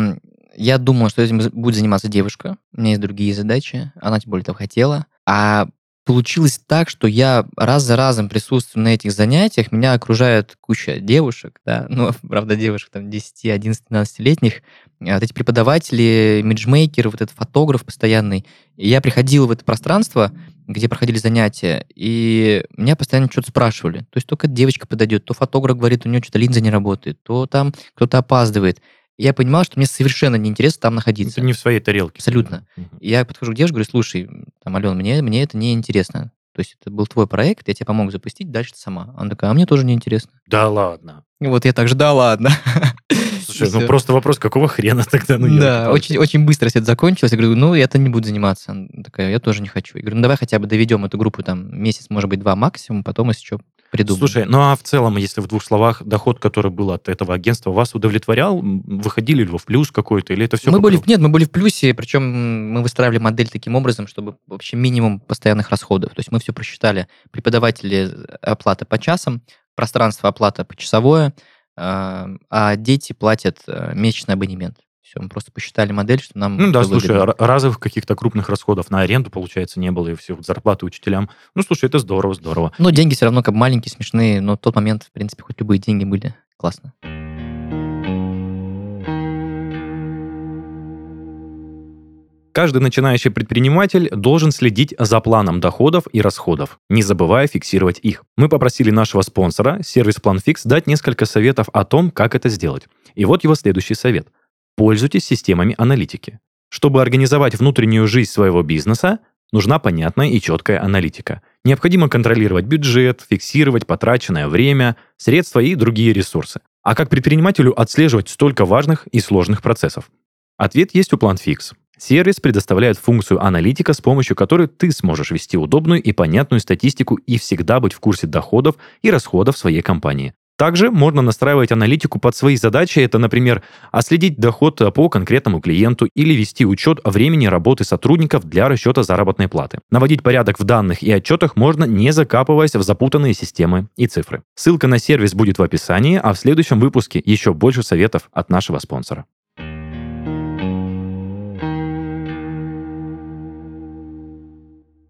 я думал, что этим будет заниматься девушка. У меня есть другие задачи. Она тем более того хотела. А получилось так, что я раз за разом присутствую на этих занятиях. Меня окружает куча девушек, да, (laughs) ну, правда, девушек там 10, 11, 12-летних. А Вот эти преподаватели, имиджмейкеры, вот этот фотограф постоянный. И я приходил в это пространство, где проходили занятия, и меня постоянно что-то спрашивали. То есть только девочка подойдет, то фотограф говорит, у нее что-то линза не работает, то там кто-то опаздывает. Я понимал, что мне совершенно неинтересно там находиться. Ты не в своей тарелке. Абсолютно. И я подхожу к девушке, говорю, слушай, там, Алена, мне, мне это не интересно. То есть это был твой проект, я тебе помог запустить, дальше ты сама. Она такая, а мне тоже не интересно. Да ладно. Вот я так же, да ладно. (laughs) Слушай, ну просто вопрос, какого хрена тогда? Ну, да, очень, очень быстро все это закончилось. Я говорю, ну, я это не буду заниматься. Она такая, я тоже не хочу. Я говорю, ну, давай хотя бы доведем эту группу там месяц, может быть, два максимум, потом, если что, придумаем. Слушай, ну а в целом, если в двух словах, доход, который был от этого агентства, вас удовлетворял? Выходили ли вы в плюс какой-то? Или это все мы были, в- нет, мы были в плюсе, причем мы выстраивали модель таким образом, чтобы вообще минимум постоянных расходов. То есть мы все просчитали. Преподаватели э, оплата по часам, пространство оплата почасовое, а а дети платят э, месячный абонемент. Все, мы просто посчитали модель, что нам Ну да, слушай, выгодно. разовых каких-то крупных расходов на аренду, получается, не было, и все, зарплаты учителям. Ну, слушай, это здорово, здорово. Но деньги все равно как маленькие, смешные, но в тот момент, в принципе, хоть любые деньги были. Классно. Каждый начинающий предприниматель должен следить за планом доходов и расходов, не забывая фиксировать их. Мы попросили нашего спонсора, сервис PlanFix, дать несколько советов о том, как это сделать. И вот его следующий совет. Пользуйтесь системами аналитики. Чтобы организовать внутреннюю жизнь своего бизнеса, нужна понятная и четкая аналитика. Необходимо контролировать бюджет, фиксировать потраченное время, средства и другие ресурсы. А как предпринимателю отслеживать столько важных и сложных процессов? Ответ есть у PlanFix. Сервис предоставляет функцию аналитика, с помощью которой ты сможешь вести удобную и понятную статистику и всегда быть в курсе доходов и расходов своей компании. Также можно настраивать аналитику под свои задачи. Это, например, отследить доход по конкретному клиенту или вести учет о времени работы сотрудников для расчета заработной платы. Наводить порядок в данных и отчетах можно, не закапываясь в запутанные системы и цифры. Ссылка на сервис будет в описании, а в следующем выпуске еще больше советов от нашего спонсора.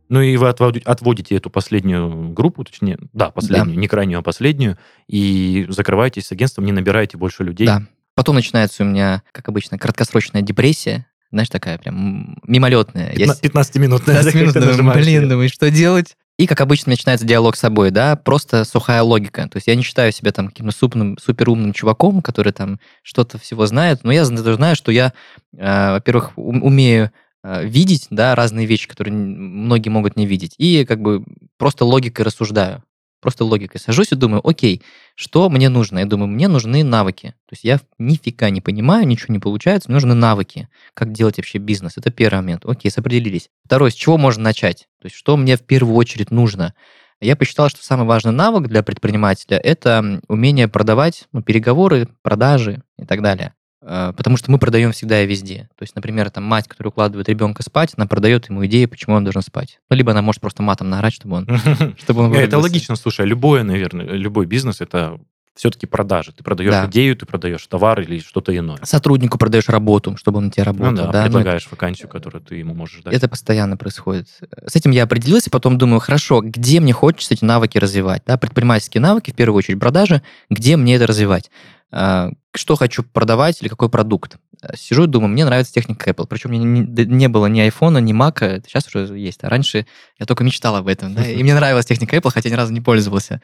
Ну и вы отводи- отводите эту последнюю группу, точнее, да, последнюю, не крайнюю, а последнюю, и закрываетесь с агентством, не набираете больше людей. Да. Потом начинается у меня, как обычно, краткосрочная депрессия. Знаешь, такая прям мимолетная. Я с- 15-минутная. 15 минут, думаю, блин, думаю, что делать? И, как обычно, начинается диалог с собой, да, просто сухая логика. То есть я не считаю себя там каким-то супным, суперумным чуваком, который там что-то всего знает, но я зна- знаю, что я, э, во-первых, ум- умею видеть, да, разные вещи, которые многие могут не видеть, и как бы просто логикой рассуждаю. Просто логикой сажусь и думаю, окей, что мне нужно? Я думаю, мне нужны навыки. То есть я нифига не понимаю, ничего не получается, мне нужны навыки. Как делать вообще бизнес? Это первый момент. Окей, определились. Второй, с чего можно начать? То есть что мне в первую очередь нужно? Я посчитал, что самый важный навык для предпринимателя – это умение продавать, ну, переговоры, продажи и так далее. Э, потому что мы продаем всегда и везде. То есть, например, там мать, которая укладывает ребенка спать, она продает ему идею, почему он должен спать. Ну, либо она может просто матом наорать, чтобы он... (laughs) Чтобы он Это логично, слушай, любое, наверное, любой бизнес это все-таки продажи. Ты продаешь Да. идею, ты продаешь товар или что-то иное. Сотруднику продаешь работу, чтобы он на тебя работал. Ну да, да, ну, предлагаешь вакансию, которую ты ему можешь дать. Это постоянно происходит. С этим я определился, потом думаю, хорошо, где мне хочется эти навыки развивать? Да? Предпринимательские навыки, в первую очередь продажи, где мне это развивать? А, Что хочу продавать или какой продукт? А, Сижу и думаю, мне нравится техника Apple. Причем у меня не, не было ни айфона, ни мака, это сейчас уже есть. А раньше я только мечтал об этом. Да? (laughs) И мне нравилась техника Apple, хотя ни разу не пользовался.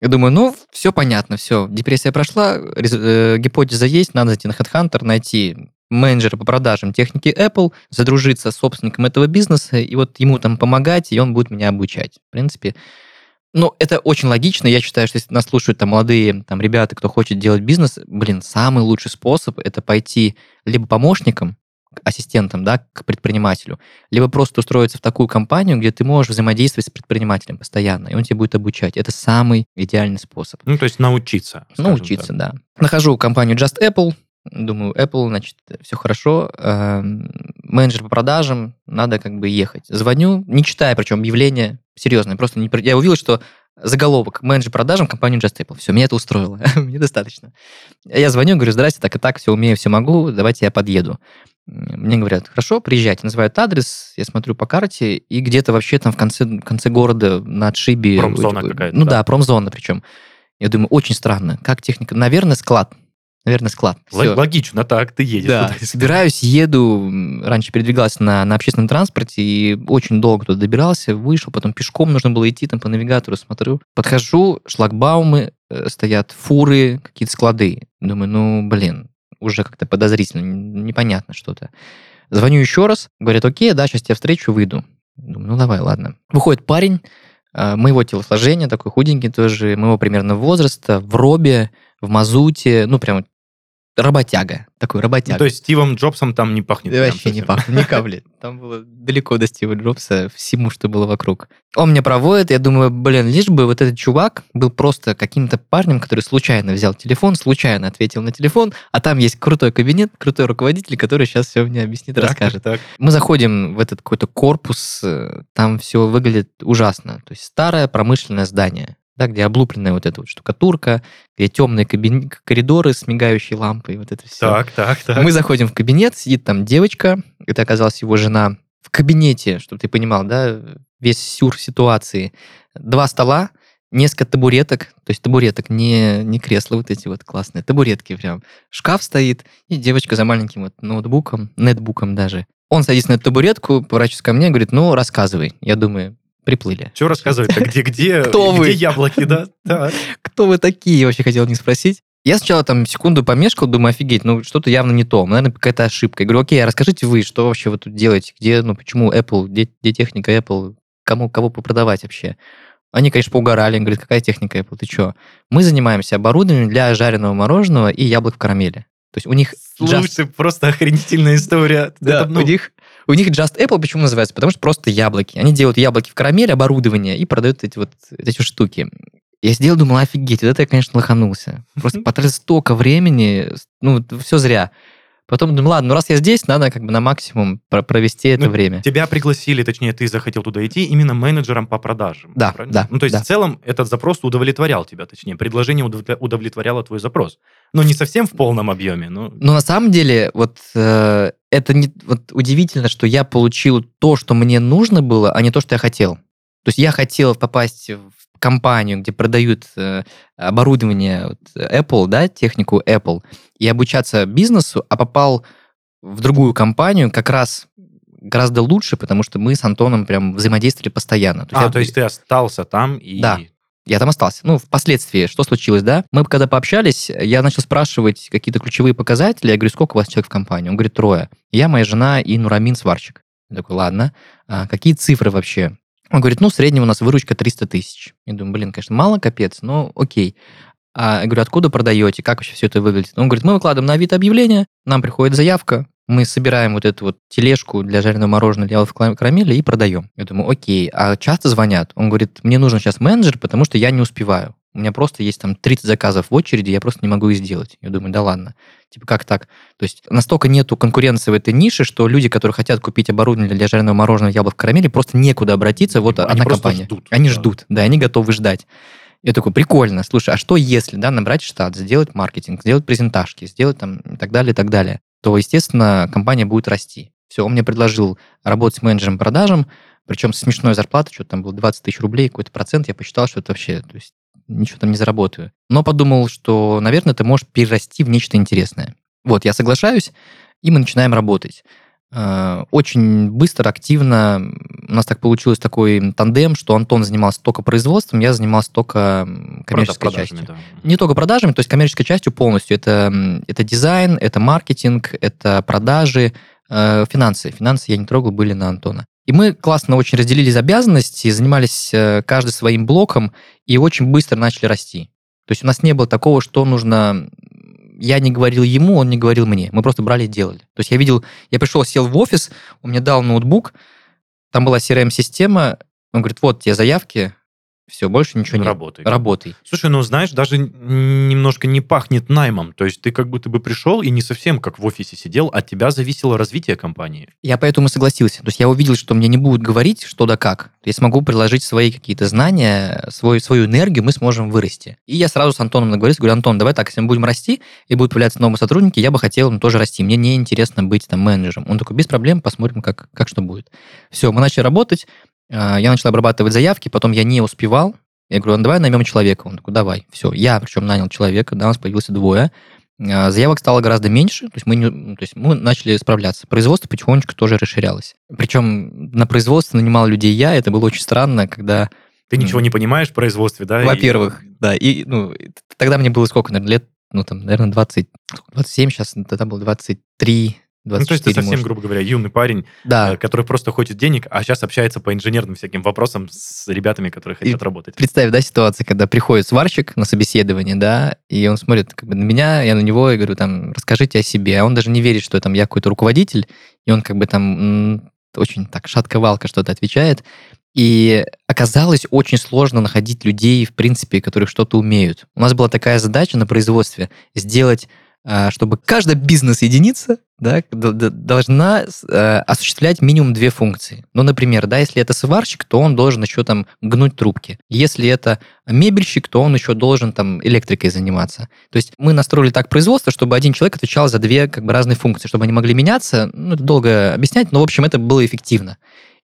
Я думаю, ну, все понятно, все, депрессия прошла, э, гипотеза есть, надо зайти на HeadHunter, найти менеджера по продажам техники Apple, задружиться с собственником этого бизнеса, и вот ему там помогать, и он будет меня обучать. В принципе, ну, это очень логично. Я считаю, что если нас слушают там молодые там, ребята, кто хочет делать бизнес, блин, самый лучший способ – это пойти либо помощником, ассистентом, да, к предпринимателю, либо просто устроиться в такую компанию, где ты можешь взаимодействовать с предпринимателем постоянно, и он тебя будет обучать. Это самый идеальный способ. Ну, то есть научиться. Научиться, так. да. Нахожу компанию Just Apple, думаю, Apple, значит, все хорошо. Эм, Менеджер по продажам, надо как бы ехать. Звоню, не читая, причем объявление серьезное, просто не, я увидел, что заголовок менеджер продажам компанию Just Apple. Все, меня это устроило, (laughs) мне достаточно. Я звоню, говорю, здрасте, так и так, все умею, все могу, давайте я подъеду. Мне говорят, хорошо, приезжайте, называют адрес, я смотрю по карте, и где-то вообще там в конце, в конце города на отшибе... Промзона какая-то, Ну да? да, промзона причем. Я думаю, очень странно, как техника... Наверное, склад. Наверное, склад. Л-. Логично, так, ты едешь. Да, туда. собираюсь, еду. Раньше передвигался на, на общественном транспорте и очень долго туда добирался, вышел, потом пешком нужно было идти, там по навигатору смотрю. Подхожу, шлагбаумы э, стоят, фуры, какие-то склады. Думаю, ну, блин, уже как-то подозрительно, непонятно что-то. Звоню еще раз, говорят, окей, да, сейчас тебя встречу, выйду. Думаю, ну, давай, ладно. Выходит парень, э, моего телосложения, такой худенький тоже, моего примерно возраста, в робе, в мазуте, ну, прям работяга, такой Ну, работяга. то есть Стивом Джобсом там не пахнет. Да вообще не пахло, ни капли. (laughs) Там было далеко до Стива Джобса, всему, что было вокруг. Он меня проводит, я думаю, блин, лишь бы вот этот чувак был просто каким-то парнем, который случайно взял телефон, случайно ответил на телефон, а там есть крутой кабинет, крутой руководитель, который сейчас все мне объяснит, Так, расскажет. так, так. Мы заходим в этот какой-то корпус, э, там все выглядит ужасно. То есть старое промышленное здание, да, где облупленная вот эта вот штукатурка, где темные кабин- коридоры с мигающей лампой, вот это все. Так, так, так. Мы заходим в кабинет, сидит там девочка, это оказалась его жена. В кабинете, чтобы ты понимал, да, весь сюр ситуации. Два стола, несколько табуреток, то есть табуреток, не, не кресла вот эти вот классные, табуретки прям. Шкаф стоит, и девочка за маленьким вот ноутбуком, нетбуком даже. Он садится на табуретку, поворачивается ко мне и говорит, ну, рассказывай. Я думаю, приплыли. Что рассказывать-то? Где, где, (laughs) Кто где вы? яблоки, да? (laughs) Так. кто вы такие, я вообще хотел них спросить. Я сначала там секунду помешкал, думаю, офигеть, ну что-то явно не то, наверное, какая-то ошибка. Я говорю, окей, а расскажите вы, что вообще вы тут делаете, где, ну почему Apple, где, где техника Apple, кому, кого продавать вообще? Они, конечно, поугорали, они говорят, какая техника Apple, ты что? Мы занимаемся оборудованием для жареного мороженого и яблок в карамели. То есть у них just- Слушай, просто охренительная история. да, Это, ну, у них у них Just Apple почему называется? Потому что просто яблоки. Они делают яблоки в карамель, оборудование, и продают эти вот эти штуки. Я сидел, думал, офигеть, вот это я, конечно, лоханулся. Просто потратил столько времени, ну, все зря. Потом думаю, ладно, ну раз я здесь, надо как бы на максимум про- провести это Ну, время. Тебя пригласили, точнее, ты захотел туда идти именно менеджером по продажам. Да, правильно? да, Ну, то есть да. в целом этот запрос удовлетворял тебя, точнее, предложение удовлетворя- удовлетворяло твой запрос. Но не совсем в полном объеме, но... Но на самом деле, вот э, это не вот удивительно, что я получил то, что мне нужно было, а не то, что я хотел. То есть я хотел попасть в компанию, где продают э, оборудование Apple, да, технику Apple, и обучаться бизнесу, а попал в другую компанию как раз гораздо лучше, потому что мы с Антоном прям взаимодействовали постоянно. а, я- то есть ты остался там и... Да. я там остался. Ну, впоследствии, что случилось, да? Мы когда пообщались, я начал спрашивать какие-то ключевые показатели. Я говорю, сколько у вас человек в компании? Он говорит, трое. Я, моя жена и Нурамин сварщик. Я такой, ладно. А какие цифры вообще? Он говорит, ну, в среднем у нас выручка 300 тысяч. Я думаю, блин, конечно, мало, капец, но окей. А я говорю, откуда продаете, как вообще все это выглядит? Он говорит, мы выкладываем на Авито объявление, нам приходит заявка, мы собираем вот эту вот тележку для жареного мороженого для карамели и продаем. Я думаю, окей, а часто звонят? Он говорит, мне нужен сейчас менеджер, потому что я не успеваю. У меня просто есть там 30 заказов в очереди, я просто не могу их сделать. Я думаю, да ладно. Типа, как так? То есть настолько нету конкуренции в этой нише, что люди, которые хотят купить оборудование для жареного мороженого яблок в карамели, просто некуда обратиться. Вот Они одна компания. ждут, они да. ждут, да, они готовы ждать. Я такой, прикольно, слушай, а что если, да, набрать штат, сделать маркетинг, сделать презентажки, сделать там и так далее, и так далее, то, естественно, компания будет расти. Все, он мне предложил работать с менеджером продажам, причем с смешной зарплатой, что-то там было 20 тысяч рублей, какой-то процент, я посчитал, что это вообще, то есть ничего там не заработаю. Но подумал, что, наверное, это может перерасти в нечто интересное. Вот, я соглашаюсь, и мы начинаем работать. Э, Очень быстро, активно. У нас так получилось такой тандем, что Антон занимался только производством, я занимался только коммерческой Прода- частью. да. Не только продажами, то есть коммерческой частью полностью. Это, это дизайн, это маркетинг, это продажи, э, финансы. Финансы я не трогал, были на Антона. И мы классно очень разделились обязанности, занимались э, каждый своим блоком и очень быстро начали расти. То есть у нас не было такого, что нужно... Я не говорил ему, он не говорил мне. Мы просто брали и делали. То есть я видел, я пришел, сел в офис, он мне дал ноутбук, там была CRM-система, он говорит, вот тебе заявки, все, больше ничего нет. Работай. Работай. Слушай, ну знаешь, даже немножко не пахнет наймом. То есть ты как будто бы пришел и не совсем как в офисе сидел, от тебя зависело развитие компании. Я поэтому и согласился. То есть я увидел, что мне не будут говорить, что да как. Я смогу приложить свои какие-то знания, свою, свою энергию, мы сможем вырасти. И я сразу с Антоном наговорился, говорю, Антон, давай так, если мы будем расти, и будут появляться новые сотрудники, я бы хотел им тоже расти. Мне не интересно быть там менеджером. Он такой, без проблем, посмотрим, как, как что будет. Все, мы начали работать, я начал обрабатывать заявки, потом я не успевал. Я говорю, ну давай наймем человека. Он такой, давай. Все, я причем нанял человека, да, у нас появился двое. А, Заявок стало гораздо меньше, то есть мы, не- ну, то есть мы начали справляться. Производство потихонечку тоже расширялось. Причем на производство нанимал людей я, это было очень странно, когда, Ты Мгм. ничего не понимаешь в производстве, да? и- во-первых, да, и ну, и т- тогда мне было сколько, наверное, лет, ну там, наверное, 20, сколько, 27, сейчас тогда было 23, 24, Ну, то есть ты совсем, может. грубо говоря, юный парень, Да, э, который просто хочет денег, а сейчас общается по инженерным всяким вопросам с ребятами, которые хотят работать. Представь, да, ситуация, когда приходит сварщик на собеседование, да, и он смотрит как бы на меня, я на него, и говорю, там, расскажите о себе. А он даже не верит, что там я какой-то руководитель, и он как бы там очень так шатко-валко что-то отвечает. И оказалось очень сложно находить людей, в принципе, которые что-то умеют. У нас была такая задача на производстве сделать, чтобы каждая бизнес-единица да, должна э, осуществлять минимум две функции. Ну, например, да, если это сварщик, то он должен еще там гнуть трубки. Если это мебельщик, то он еще должен там электрикой заниматься. То есть мы настроили так производство, чтобы один человек отвечал за две как бы разные функции, чтобы они могли меняться. Ну, это долго объяснять, но, в общем, это было эффективно.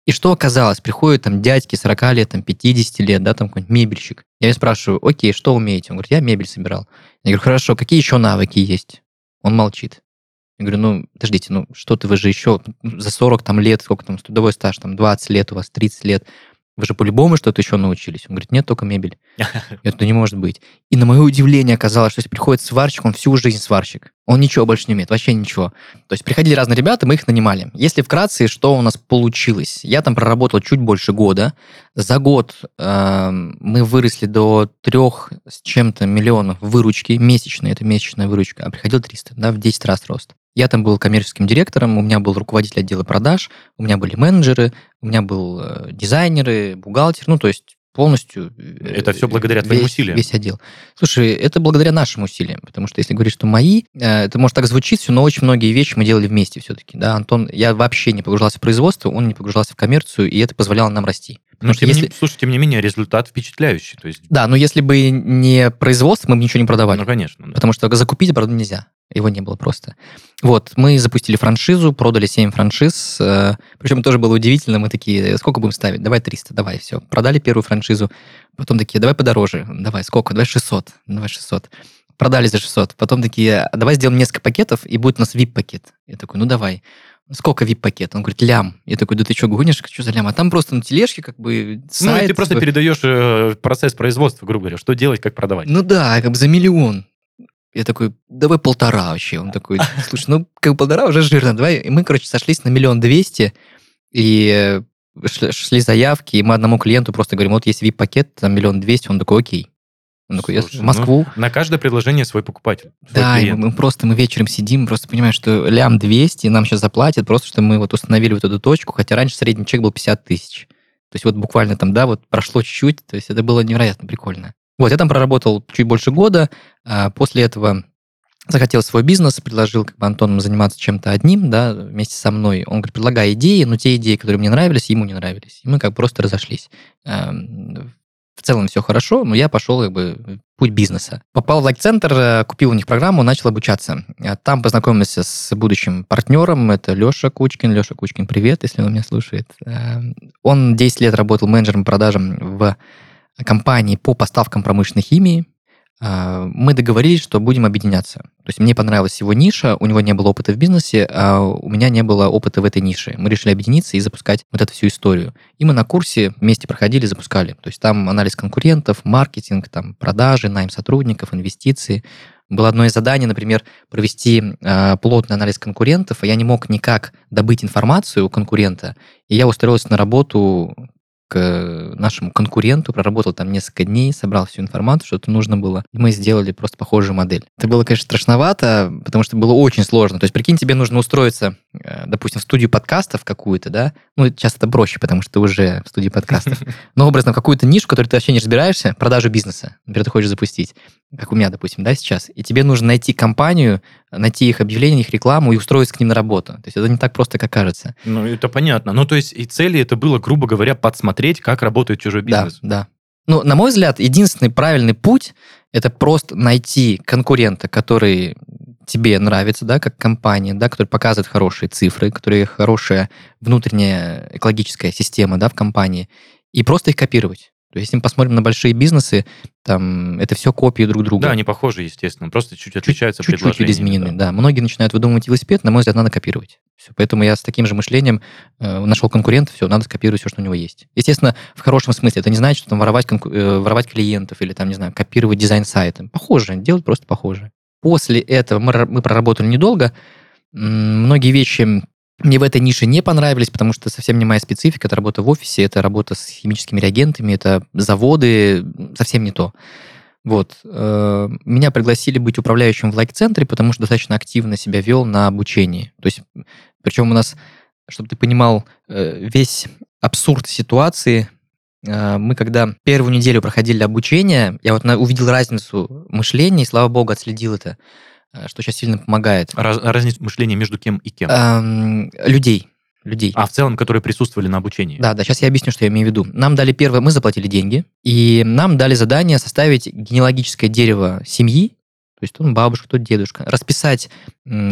И что оказалось? Приходят там дядьки 40 лет, там 50 лет, да, там какой-нибудь мебельщик. Я его спрашиваю, окей, что умеете? Он говорит, я мебель собирал. Я говорю, хорошо, какие еще навыки есть? Он молчит. Я говорю, ну, подождите, ну, что-то вы же еще за 40 там лет, сколько там, трудовой стаж, там, 20 лет у вас, 30 лет, вы же по-любому что-то еще научились. Он говорит, нет, только мебель. (laughs) Это не может быть. И на мое удивление оказалось, что если приходит сварщик, он всю жизнь сварщик. Он ничего больше не умеет, вообще ничего. То есть приходили разные ребята, мы их нанимали. Если вкратце, что у нас получилось? Я там проработал чуть больше года. За год эм, мы выросли до трех с чем-то миллионов выручки месячной. Это месячная выручка. А приходил 300, да, в 10 раз рост. Я там был коммерческим директором, у меня был руководитель отдела продаж, у меня были менеджеры, у меня был э, дизайнеры, бухгалтер, ну, то есть полностью... э, Это всё благодаря твоим весь- усилиям. Весь отдел. Слушай, это благодаря нашим усилиям, потому что если говорить, что мои, э, это может так звучит все, но очень многие вещи мы делали вместе все-таки, да, Антон, я вообще не погружался в производство, он не погружался в коммерцию, и это позволяло нам расти. Потому Но, что тем не- если... слушай, тем не менее, результат впечатляющий. То есть, Да, но если бы не производство, мы бы ничего не продавали. ну, конечно. да. Потому что закупить оборудование нельзя. Его не было просто. Вот, мы запустили франшизу, продали 7 франшиз. э, Причем тоже было удивительно. Мы такие, сколько будем ставить? Давай 300, давай, все. Продали первую франшизу. Потом такие, давай подороже. Давай, сколько? Давай 600. Давай 600. Продали за 600. Потом такие, «А давай сделаем несколько пакетов, и будет у нас VIP-пакет. Я такой, ну давай. Сколько VIP-пакет? Он говорит, лям. Я такой, да ты что, гонишь? Что за лям? А там просто на тележке как бы Ну, и сайт, ты просто типа, передаешь э, процесс производства, грубо говоря, что делать, как продавать. ну да, как бы за миллион. Я такой, давай полтора вообще. Он такой, (laughs) слушай, ну как бы полтора уже жирно, давай. И мы, короче, сошлись на миллион двести, и э, шли, заявки, и мы одному клиенту просто говорим, вот есть VIP-пакет, там миллион двести, он такой, окей. Он такой, я Слушай, в Москву. На каждое предложение свой покупатель. свой Да, клиент. мы, мы просто мы вечером сидим, просто понимаем, что лям 200, и нам сейчас заплатят, просто что мы вот установили вот эту точку, хотя раньше средний чек был 50 тысяч. То есть вот буквально там, да, вот прошло чуть-чуть, то есть это было невероятно прикольно. Вот, я там проработал чуть больше года. А после этого захотел свой бизнес, предложил как бы Антону заниматься чем-то одним, да, вместе со мной. Он говорит, предлагай идеи, но те идеи, которые мне нравились, ему не нравились. И мы как бы просто разошлись. В целом все хорошо, но я пошел как бы путь бизнеса. Попал в лайк-центр, э, купил у них программу, начал обучаться. Э, там познакомился с будущим партнером, это Леша Кучкин. Леша Кучкин, привет, если он меня слушает. Эм, он 10 лет работал менеджером продажам в компании по поставкам промышленной химии. А, мы договорились, что будем объединяться. То есть мне понравилась его ниша, у него не было опыта в бизнесе, а у меня не было опыта в этой нише. Мы решили объединиться и запускать вот эту всю историю. И мы на курсе вместе проходили, запускали. То есть там анализ конкурентов, маркетинг, там продажи, найм сотрудников, инвестиции. Было одно из заданий, например, провести э, плотный анализ конкурентов, а я не мог никак добыть информацию у конкурента, и я устроился на работу к нашему конкуренту, проработал там несколько дней, собрал всю информацию, что-то нужно было, и мы сделали просто похожую модель. Это было, конечно, страшновато, потому что было очень сложно. То есть, прикинь, тебе нужно устроиться, э, допустим, в студию подкастов какую-то, да? Ну, сейчас это проще, потому что ты уже в студии подкастов. (laughs) Но образно какую-то нишу, в которой ты вообще не разбираешься, продажу бизнеса, например, ты хочешь запустить, как у меня, допустим, да, сейчас, и тебе нужно найти компанию, найти их объявление, их рекламу и устроиться к ним на работу. То есть это не так просто, как кажется. Ну, это понятно. Ну, то есть и цели это было, грубо говоря, подсмотреть, как работает чужой бизнес. Да, да. Ну, на мой взгляд, единственный правильный путь – это просто найти конкурента, который тебе нравится, да, как компания, да, который показывает хорошие цифры, которые хорошая внутренняя экологическая система, да, в компании, и просто их копировать. То есть, если мы посмотрим на большие бизнесы, там это все копии друг друга. Да, они похожи, естественно, просто чуть отличаются чуть, чуть видоизменены, да. да. Многие начинают выдумывать велосипед, на мой взгляд, надо копировать. Все. Поэтому я с таким же мышлением э, нашел конкурента, все, надо скопировать все, что у него есть. Естественно, в хорошем смысле. Это не значит, что там воровать, конку- э, воровать клиентов или там, не знаю, копировать дизайн сайта. Похоже, делать просто похоже. После этого мы, мы проработали недолго. Многие вещи мне в этой нише не понравились, потому что совсем не моя специфика. Это работа в офисе, это работа с химическими реагентами, это заводы, совсем не то. Вот. Э, меня пригласили быть управляющим в лайк-центре, потому что достаточно активно себя вел на обучении. То есть, причем у нас, чтобы ты понимал, э, весь абсурд ситуации, э, мы когда первую неделю проходили обучение, я вот увидел разницу мышления, и, слава богу, отследил это. Э, что сейчас сильно помогает. Раз, разница мышления между кем и кем? Эм, людей. Людей. А в целом, которые присутствовали на обучении? Да, да, сейчас я объясню, что я имею в виду. Нам дали первое, мы заплатили деньги, и нам дали задание составить генеалогическое дерево семьи, то есть тут бабушка, тут дедушка, расписать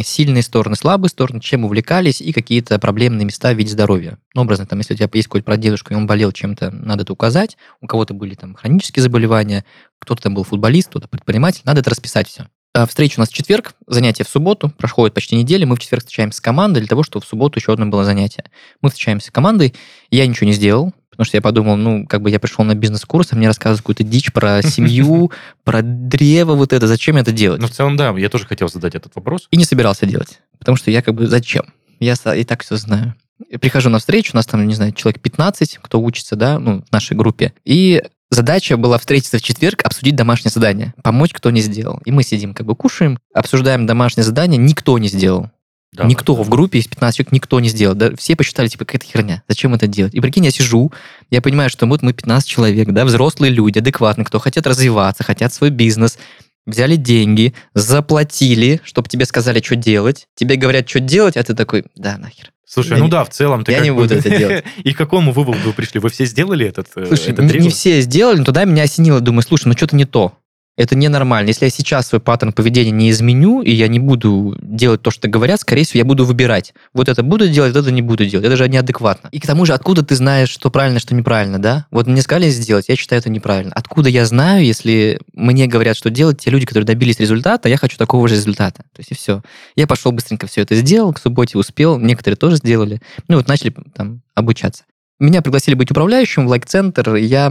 сильные стороны, слабые стороны, чем увлекались и какие-то проблемные места в виде здоровья. Ну, образно, там, если у тебя есть какой-то прадедушка, и он болел чем-то, надо это указать. У кого-то были там хронические заболевания, кто-то там был футболист, кто-то предприниматель, надо это расписать все. А, встреча у нас в четверг, занятие в субботу, проходит почти неделя, мы в четверг встречаемся с командой для того, чтобы в субботу еще одно было занятие. Мы встречаемся с командой, я ничего не сделал, потому что я подумал, ну, как бы я пришел на бизнес-курс, а мне рассказывают какую-то дичь про (laughs) семью, про древо, вот это, зачем это делать? Ну, в целом, да, я тоже хотел задать этот вопрос. И не собирался делать, потому что я как бы зачем? Я и так все знаю. Я прихожу на встречу, у нас там, не знаю, человек 15, кто учится, да, ну, в нашей группе. И Задача была встретиться в четверг, обсудить домашнее задание, помочь, кто не сделал. И мы сидим, как бы кушаем, обсуждаем домашнее задание, никто не сделал. Да, никто да. в группе из 15 человек никто не сделал. Да, все посчитали, типа, какая-то херня. Зачем это делать? И прикинь, я сижу, я понимаю, что вот мы 15 человек, да, взрослые люди, адекватные, кто хотят развиваться, хотят свой бизнес, взяли деньги, заплатили, чтобы тебе сказали, что делать. Тебе говорят, что делать, а ты такой, да, нахер. Слушай, ну да, в целом... Ты я не бы... буду это (laughs) делать. И к какому выводу вы пришли? Вы все сделали этот э, Слушай, этот не, не все сделали, но туда меня осенило. Думаю, слушай, ну что-то не то. Это ненормально. Если я сейчас свой паттерн поведения не изменю, и я не буду делать то, что говорят, скорее всего, я буду выбирать. Вот это буду делать, вот это не буду делать. Это же неадекватно. И к тому же, откуда ты знаешь, что правильно, что неправильно, да? Вот мне сказали сделать, я считаю это неправильно. Откуда я знаю, если мне говорят, что делать те люди, которые добились результата, я хочу такого же результата. То есть и все. Я пошел быстренько все это сделал, к субботе успел, некоторые тоже сделали. Ну вот начали там обучаться. Меня пригласили быть управляющим в лайк-центр. Я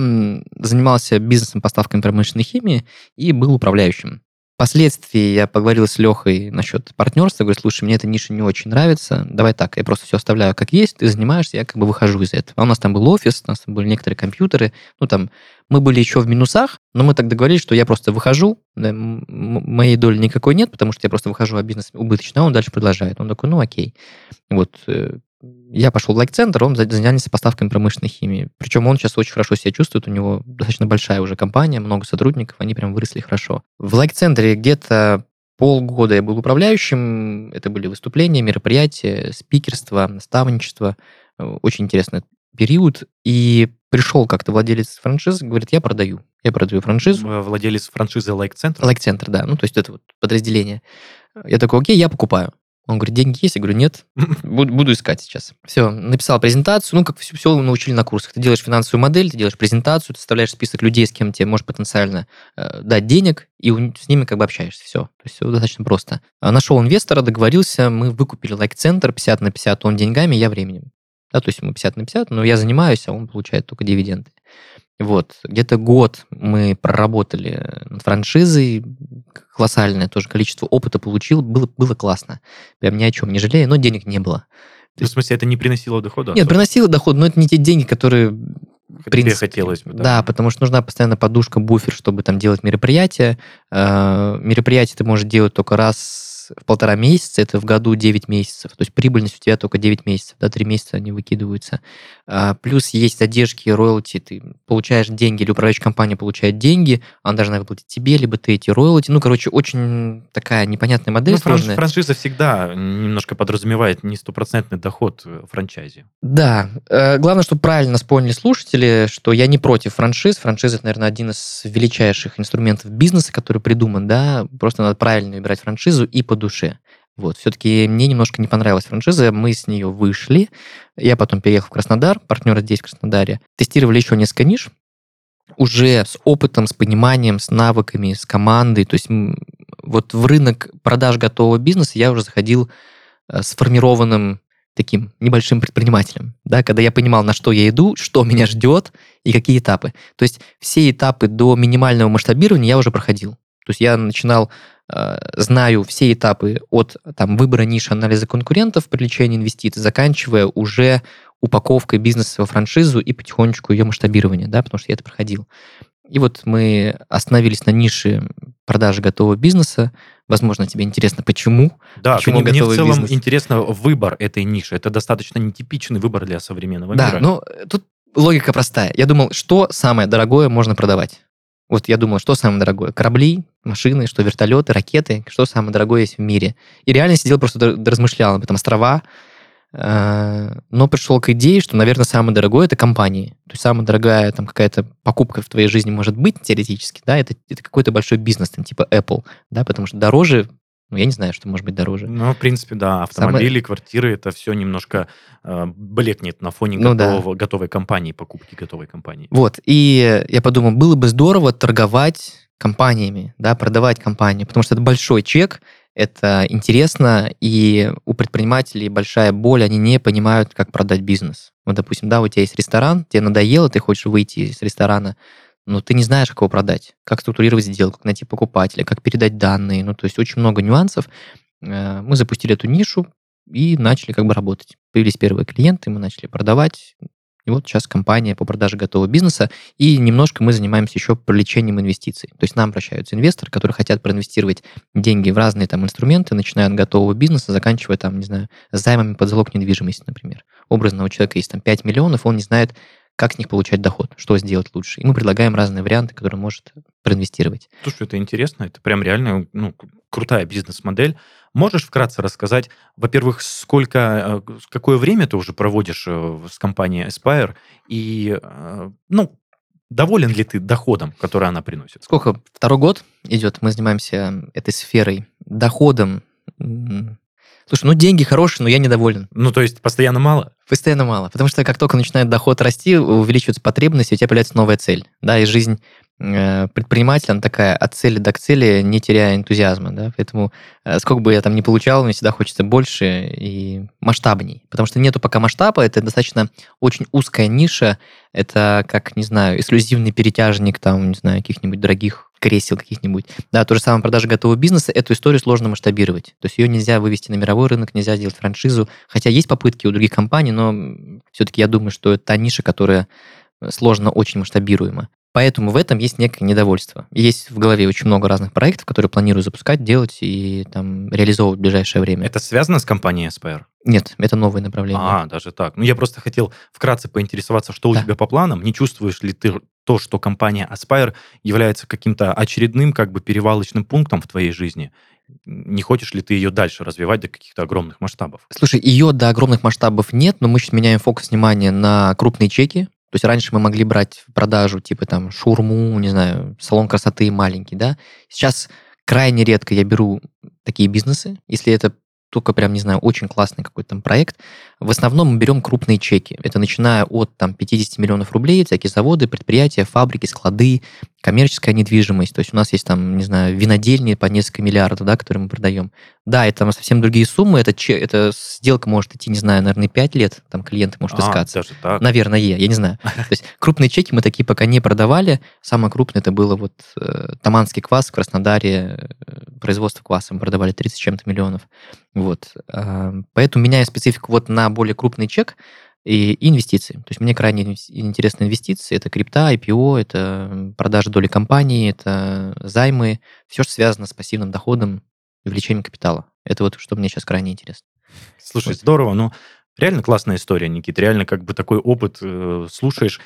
занимался бизнесом поставками промышленной химии и был управляющим. Впоследствии я поговорил с Лехой насчет партнерства. Говорю, слушай, мне эта ниша не очень нравится. Давай так, я просто все оставляю как есть, ты занимаешься, я как бы выхожу из этого. А у нас там был офис, у нас были некоторые компьютеры. Ну, там, мы были еще в минусах, но мы так договорились, что я просто выхожу, моей доли никакой нет, потому что я просто выхожу, а бизнес убыточный, а он дальше продолжает. Он такой, ну окей. Вот, э, я пошел в лайк-центр, он занялся поставками промышленной химии. Причем он сейчас очень хорошо себя чувствует, у него достаточно большая уже компания, много сотрудников, они прям выросли хорошо. В лайк-центре где-то полгода я был управляющим, это были выступления, мероприятия, спикерство, наставничество. Очень интересный период. И пришел как-то владелец франшизы, говорит, я продаю. Я продаю франшизу. Владелец франшизы лайк-центр? Лайк-центр, да. Ну, то есть это вот подразделение. Я такой, окей, я покупаю. Он говорит, деньги есть? Я говорю, нет, (laughs) буду, буду искать сейчас. Все, написал презентацию, ну, как все, все научили на курсах. Ты делаешь финансовую модель, ты делаешь презентацию, ты составляешь список людей, с кем тебе может потенциально э, дать денег, и у, с ними как бы общаешься. Все. То есть все достаточно просто. А нашел инвестора, договорился, мы выкупили лайк-центр 50 на 50, он деньгами, я временем. Да, то есть мы 50 на 50, но я занимаюсь, а он получает только дивиденды. Вот, где-то год мы проработали над франшизой, колоссальное тоже количество опыта получил, было, было классно. Прям ни о чем не жалею, но денег не было. Ну, в смысле, это не приносило дохода? Нет, приносило доход, но это не те деньги, которые... В принципе, хотелось бы, да. Да, потому что нужна постоянно подушка, буфер, чтобы там делать мероприятия. Э, мероприятия ты можешь делать только раз в полтора месяца, это в году 9 месяцев. То есть прибыльность у тебя только 9 месяцев, да, 3 месяца они выкидываются. А, плюс есть задержки, роялти, ты получаешь деньги, или управляющая компания получает деньги, она должна выплатить тебе, либо ты эти роялти. Ну, короче, очень такая непонятная модель. Ну, сложная. франшиза всегда немножко подразумевает не стопроцентный доход франчайзи. Да. Э, главное, чтобы правильно нас поняли слушатели, что я не против франшиз. Франшиза, это, наверное, один из величайших инструментов бизнеса, который придуман, да. Просто надо правильно выбирать франшизу и по душе. Вот, все-таки мне немножко не понравилась франшиза, мы с нее вышли. Я потом переехал в Краснодар, партнеры здесь, в Краснодаре. Тестировали еще несколько ниш, уже с опытом, с пониманием, с навыками, с командой. То есть вот в рынок продаж готового бизнеса я уже заходил э, сформированным таким небольшим предпринимателем, да, когда я понимал, на что я иду, что меня ждет и какие этапы. То есть все этапы до минимального масштабирования я уже проходил. То есть я начинал знаю все этапы от там, выбора ниши, анализа конкурентов, привлечения инвестиций, заканчивая уже упаковкой бизнеса во франшизу и потихонечку ее масштабирование, да, потому что я это проходил. И вот мы остановились на нише продажи готового бизнеса. Возможно, тебе интересно, почему? Да, почему мне, мне в целом бизнес? интересно выбор этой ниши. Это достаточно нетипичный выбор для современного да, мира. Да, ну тут логика простая. Я думал, что самое дорогое можно продавать. Вот я думал, что самое дорогое? Корабли, машины, что вертолеты, ракеты, что самое дорогое есть в мире. И реально сидел просто размышлял об этом. Острова, э, но пришел к идее, что, наверное, самое дорогое это компании. То есть самая дорогая там какая-то покупка в твоей жизни может быть теоретически, да, это, это какой-то большой бизнес, там, типа Apple, да, потому что дороже ну, я не знаю, что может быть дороже. Ну, в принципе, да. Автомобили, Самое... квартиры, это все немножко э, блекнет на фоне ну, готового, да. готовой компании, покупки готовой компании. Вот. И я подумал, было бы здорово торговать компаниями, да, продавать компании, потому что это большой чек, это интересно, и у предпринимателей большая боль, они не понимают, как продать бизнес. Вот, допустим, да, у тебя есть ресторан, тебе надоело, ты хочешь выйти из ресторана, но ты не знаешь, как его продать, как структурировать сделку, как найти покупателя, как передать данные. Ну, то есть очень много нюансов. Э, мы запустили эту нишу и начали как бы работать. Появились первые клиенты, мы начали продавать. И вот сейчас компания по продаже готового бизнеса, и немножко мы занимаемся еще привлечением инвестиций. То есть нам обращаются инвесторы, которые хотят проинвестировать деньги в разные там инструменты, начиная от готового бизнеса, заканчивая там, не знаю, займами под залог недвижимости, например. Образно у человека есть там 5 миллионов, он не знает, как с них получать доход, что сделать лучше. И мы предлагаем разные варианты, которые может проинвестировать. Слушай, это интересно, это прям реально ну, крутая бизнес-модель. Можешь вкратце рассказать, во-первых, сколько, э, какое время ты уже проводишь э, с компанией Aspire, и, э, ну, доволен ли ты доходом, который она приносит? Сколько? Второй год идет, мы занимаемся этой сферой. Доходом Слушай, ну деньги хорошие, но я недоволен. Ну, то есть постоянно мало? Постоянно мало. Потому что как только начинает доход расти, увеличиваются потребности, у тебя появляется новая цель. Да, и жизнь э, предпринимателя, она такая от цели до цели, не теряя энтузиазма, да, поэтому э, сколько бы я там не получал, мне всегда хочется больше и масштабней, потому что нету пока масштаба, это достаточно очень узкая ниша, это как, не знаю, эксклюзивный перетяжник там, не знаю, каких-нибудь дорогих кресел каких-нибудь. Да, то же самое продажа готового бизнеса, эту историю сложно масштабировать. То есть ее нельзя вывести на мировой рынок, нельзя сделать франшизу. Хотя есть попытки у других компаний, но все-таки я думаю, что это та ниша, которая сложно очень масштабируема. Поэтому в этом есть некое недовольство. Есть в голове очень много разных проектов, которые планирую запускать, делать и там реализовывать в ближайшее время. Это связано с компанией Aspire? Нет, это новое направление. А, даже так. Ну, я просто хотел вкратце поинтересоваться, что у Да. тебя по планам. Не чувствуешь ли ты то, что компания Aspire является каким-то очередным как бы перевалочным пунктом в твоей жизни? Не хочешь ли ты ее дальше развивать до каких-то огромных масштабов? Слушай, ее до огромных масштабов нет, но мы сейчас меняем фокус внимания на крупные чеки. То есть раньше мы могли брать в продажу типа там шурму, не знаю, салон красоты маленький, да. Сейчас крайне редко я беру такие бизнесы, если это только прям, не знаю, очень классный какой-то там проект. В основном мы берем крупные чеки. Это начиная от там 50 миллионов рублей, всякие заводы, предприятия, фабрики, склады, коммерческая недвижимость. То есть у нас есть там, не знаю, винодельни по несколько миллиардов, да, которые мы продаем. Да, это там совсем другие суммы. Это, эта сделка может идти, не знаю, наверное, 5 лет. Там клиенты может А, искаться. даже так. Наверное, я не знаю. (laughs) То есть крупные чеки мы такие пока не продавали. Самое крупное это было вот э, Таманский квас в Краснодаре, э, производство кваса мы продавали 30 с чем-то миллионов. Вот. А, Поэтому меняя специфику вот на более крупный чек и инвестиции. То есть мне крайне интересны инвестиции. Это крипта, IPO, это продажа доли компании, это займы. Все, что связано с пассивным доходом и увеличением капитала. Это вот что мне сейчас крайне интересно. Слушай, Вот. здорово. Ну, реально классная история, Никит. Реально как бы такой опыт э, слушаешь.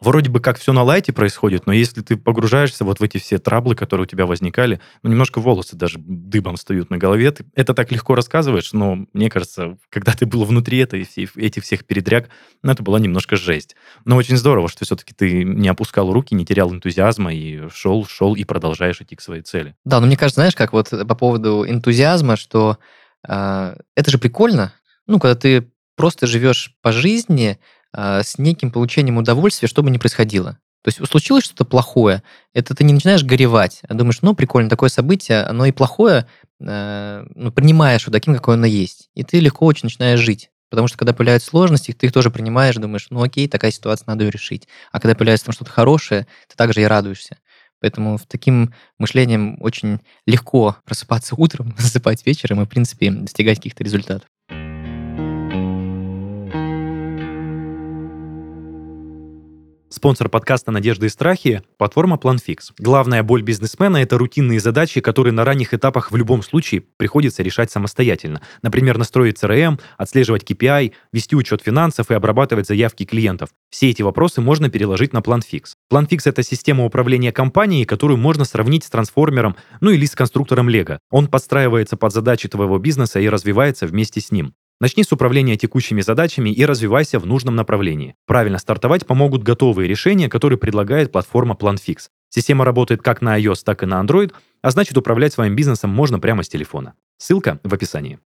Вроде бы как все на лайте происходит, но если ты погружаешься вот в эти все траблы, которые у тебя возникали, ну, немножко волосы даже дыбом встают на голове. Ты это так легко рассказываешь, но мне кажется, когда ты был внутри этой, этих всех передряг, ну, это была немножко жесть. Но очень здорово, что все-таки ты не опускал руки, не терял энтузиазма и шел, шел и продолжаешь идти к своей цели. Да, но мне кажется, знаешь, как вот по поводу энтузиазма, что а, это же прикольно, ну, когда ты просто живешь по жизни с неким получением удовольствия, что бы ни происходило. То есть случилось что-то плохое, это ты не начинаешь горевать, а думаешь, ну, прикольно, такое событие, оно и плохое, а, ну, принимаешь вот таким, какое оно есть. И ты легко очень начинаешь жить. Потому что когда появляются сложности, ты их тоже принимаешь, думаешь, ну окей, такая ситуация, надо ее решить. А когда появляется там что-то хорошее, ты также и радуешься. Поэтому в таким мышлением очень легко просыпаться утром, (laughs) засыпать вечером и, в принципе, достигать каких-то результатов. Спонсор подкаста «Надежды и страхи» – платформа PlanFix. Главная боль бизнесмена – это рутинные задачи, которые на ранних этапах в любом случае приходится решать самостоятельно. Например, настроить CRM, отслеживать KPI, вести учет финансов и обрабатывать заявки клиентов. Все эти вопросы можно переложить на PlanFix. PlanFix – это система управления компанией, которую можно сравнить с трансформером, ну или с конструктором Лего. Он подстраивается под задачи твоего бизнеса и развивается вместе с ним. Начни с управления текущими задачами и развивайся в нужном направлении. Правильно стартовать помогут готовые решения, которые предлагает платформа PlanFix. Система работает как на iOS, так и на Android, а значит управлять своим бизнесом можно прямо с телефона. Ссылка в описании.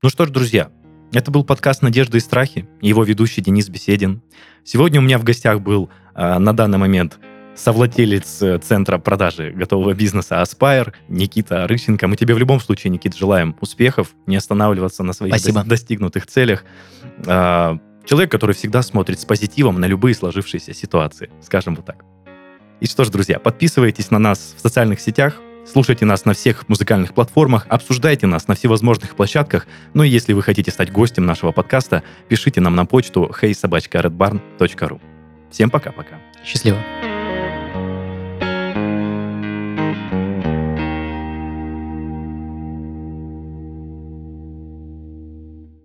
Ну что ж, друзья, это был подкаст «Надежды и страхи», его ведущий Денис Беседин. Сегодня у меня в гостях был э, на данный момент совладелец э, центра продажи готового бизнеса Aspire, Никита Рыщенко. Мы тебе в любом случае, Никит, желаем успехов, не останавливаться на своих Спасибо. дос- достигнутых целях. А, Человек, который всегда смотрит с позитивом на любые сложившиеся ситуации, скажем вот так. И что ж, друзья, подписывайтесь на нас в социальных сетях, слушайте нас на всех музыкальных платформах, обсуждайте нас на всевозможных площадках. Ну и если вы хотите стать гостем нашего подкаста, пишите нам на почту heysobachka.redbarn.ru. Всем пока-пока. Счастливо. Thank you.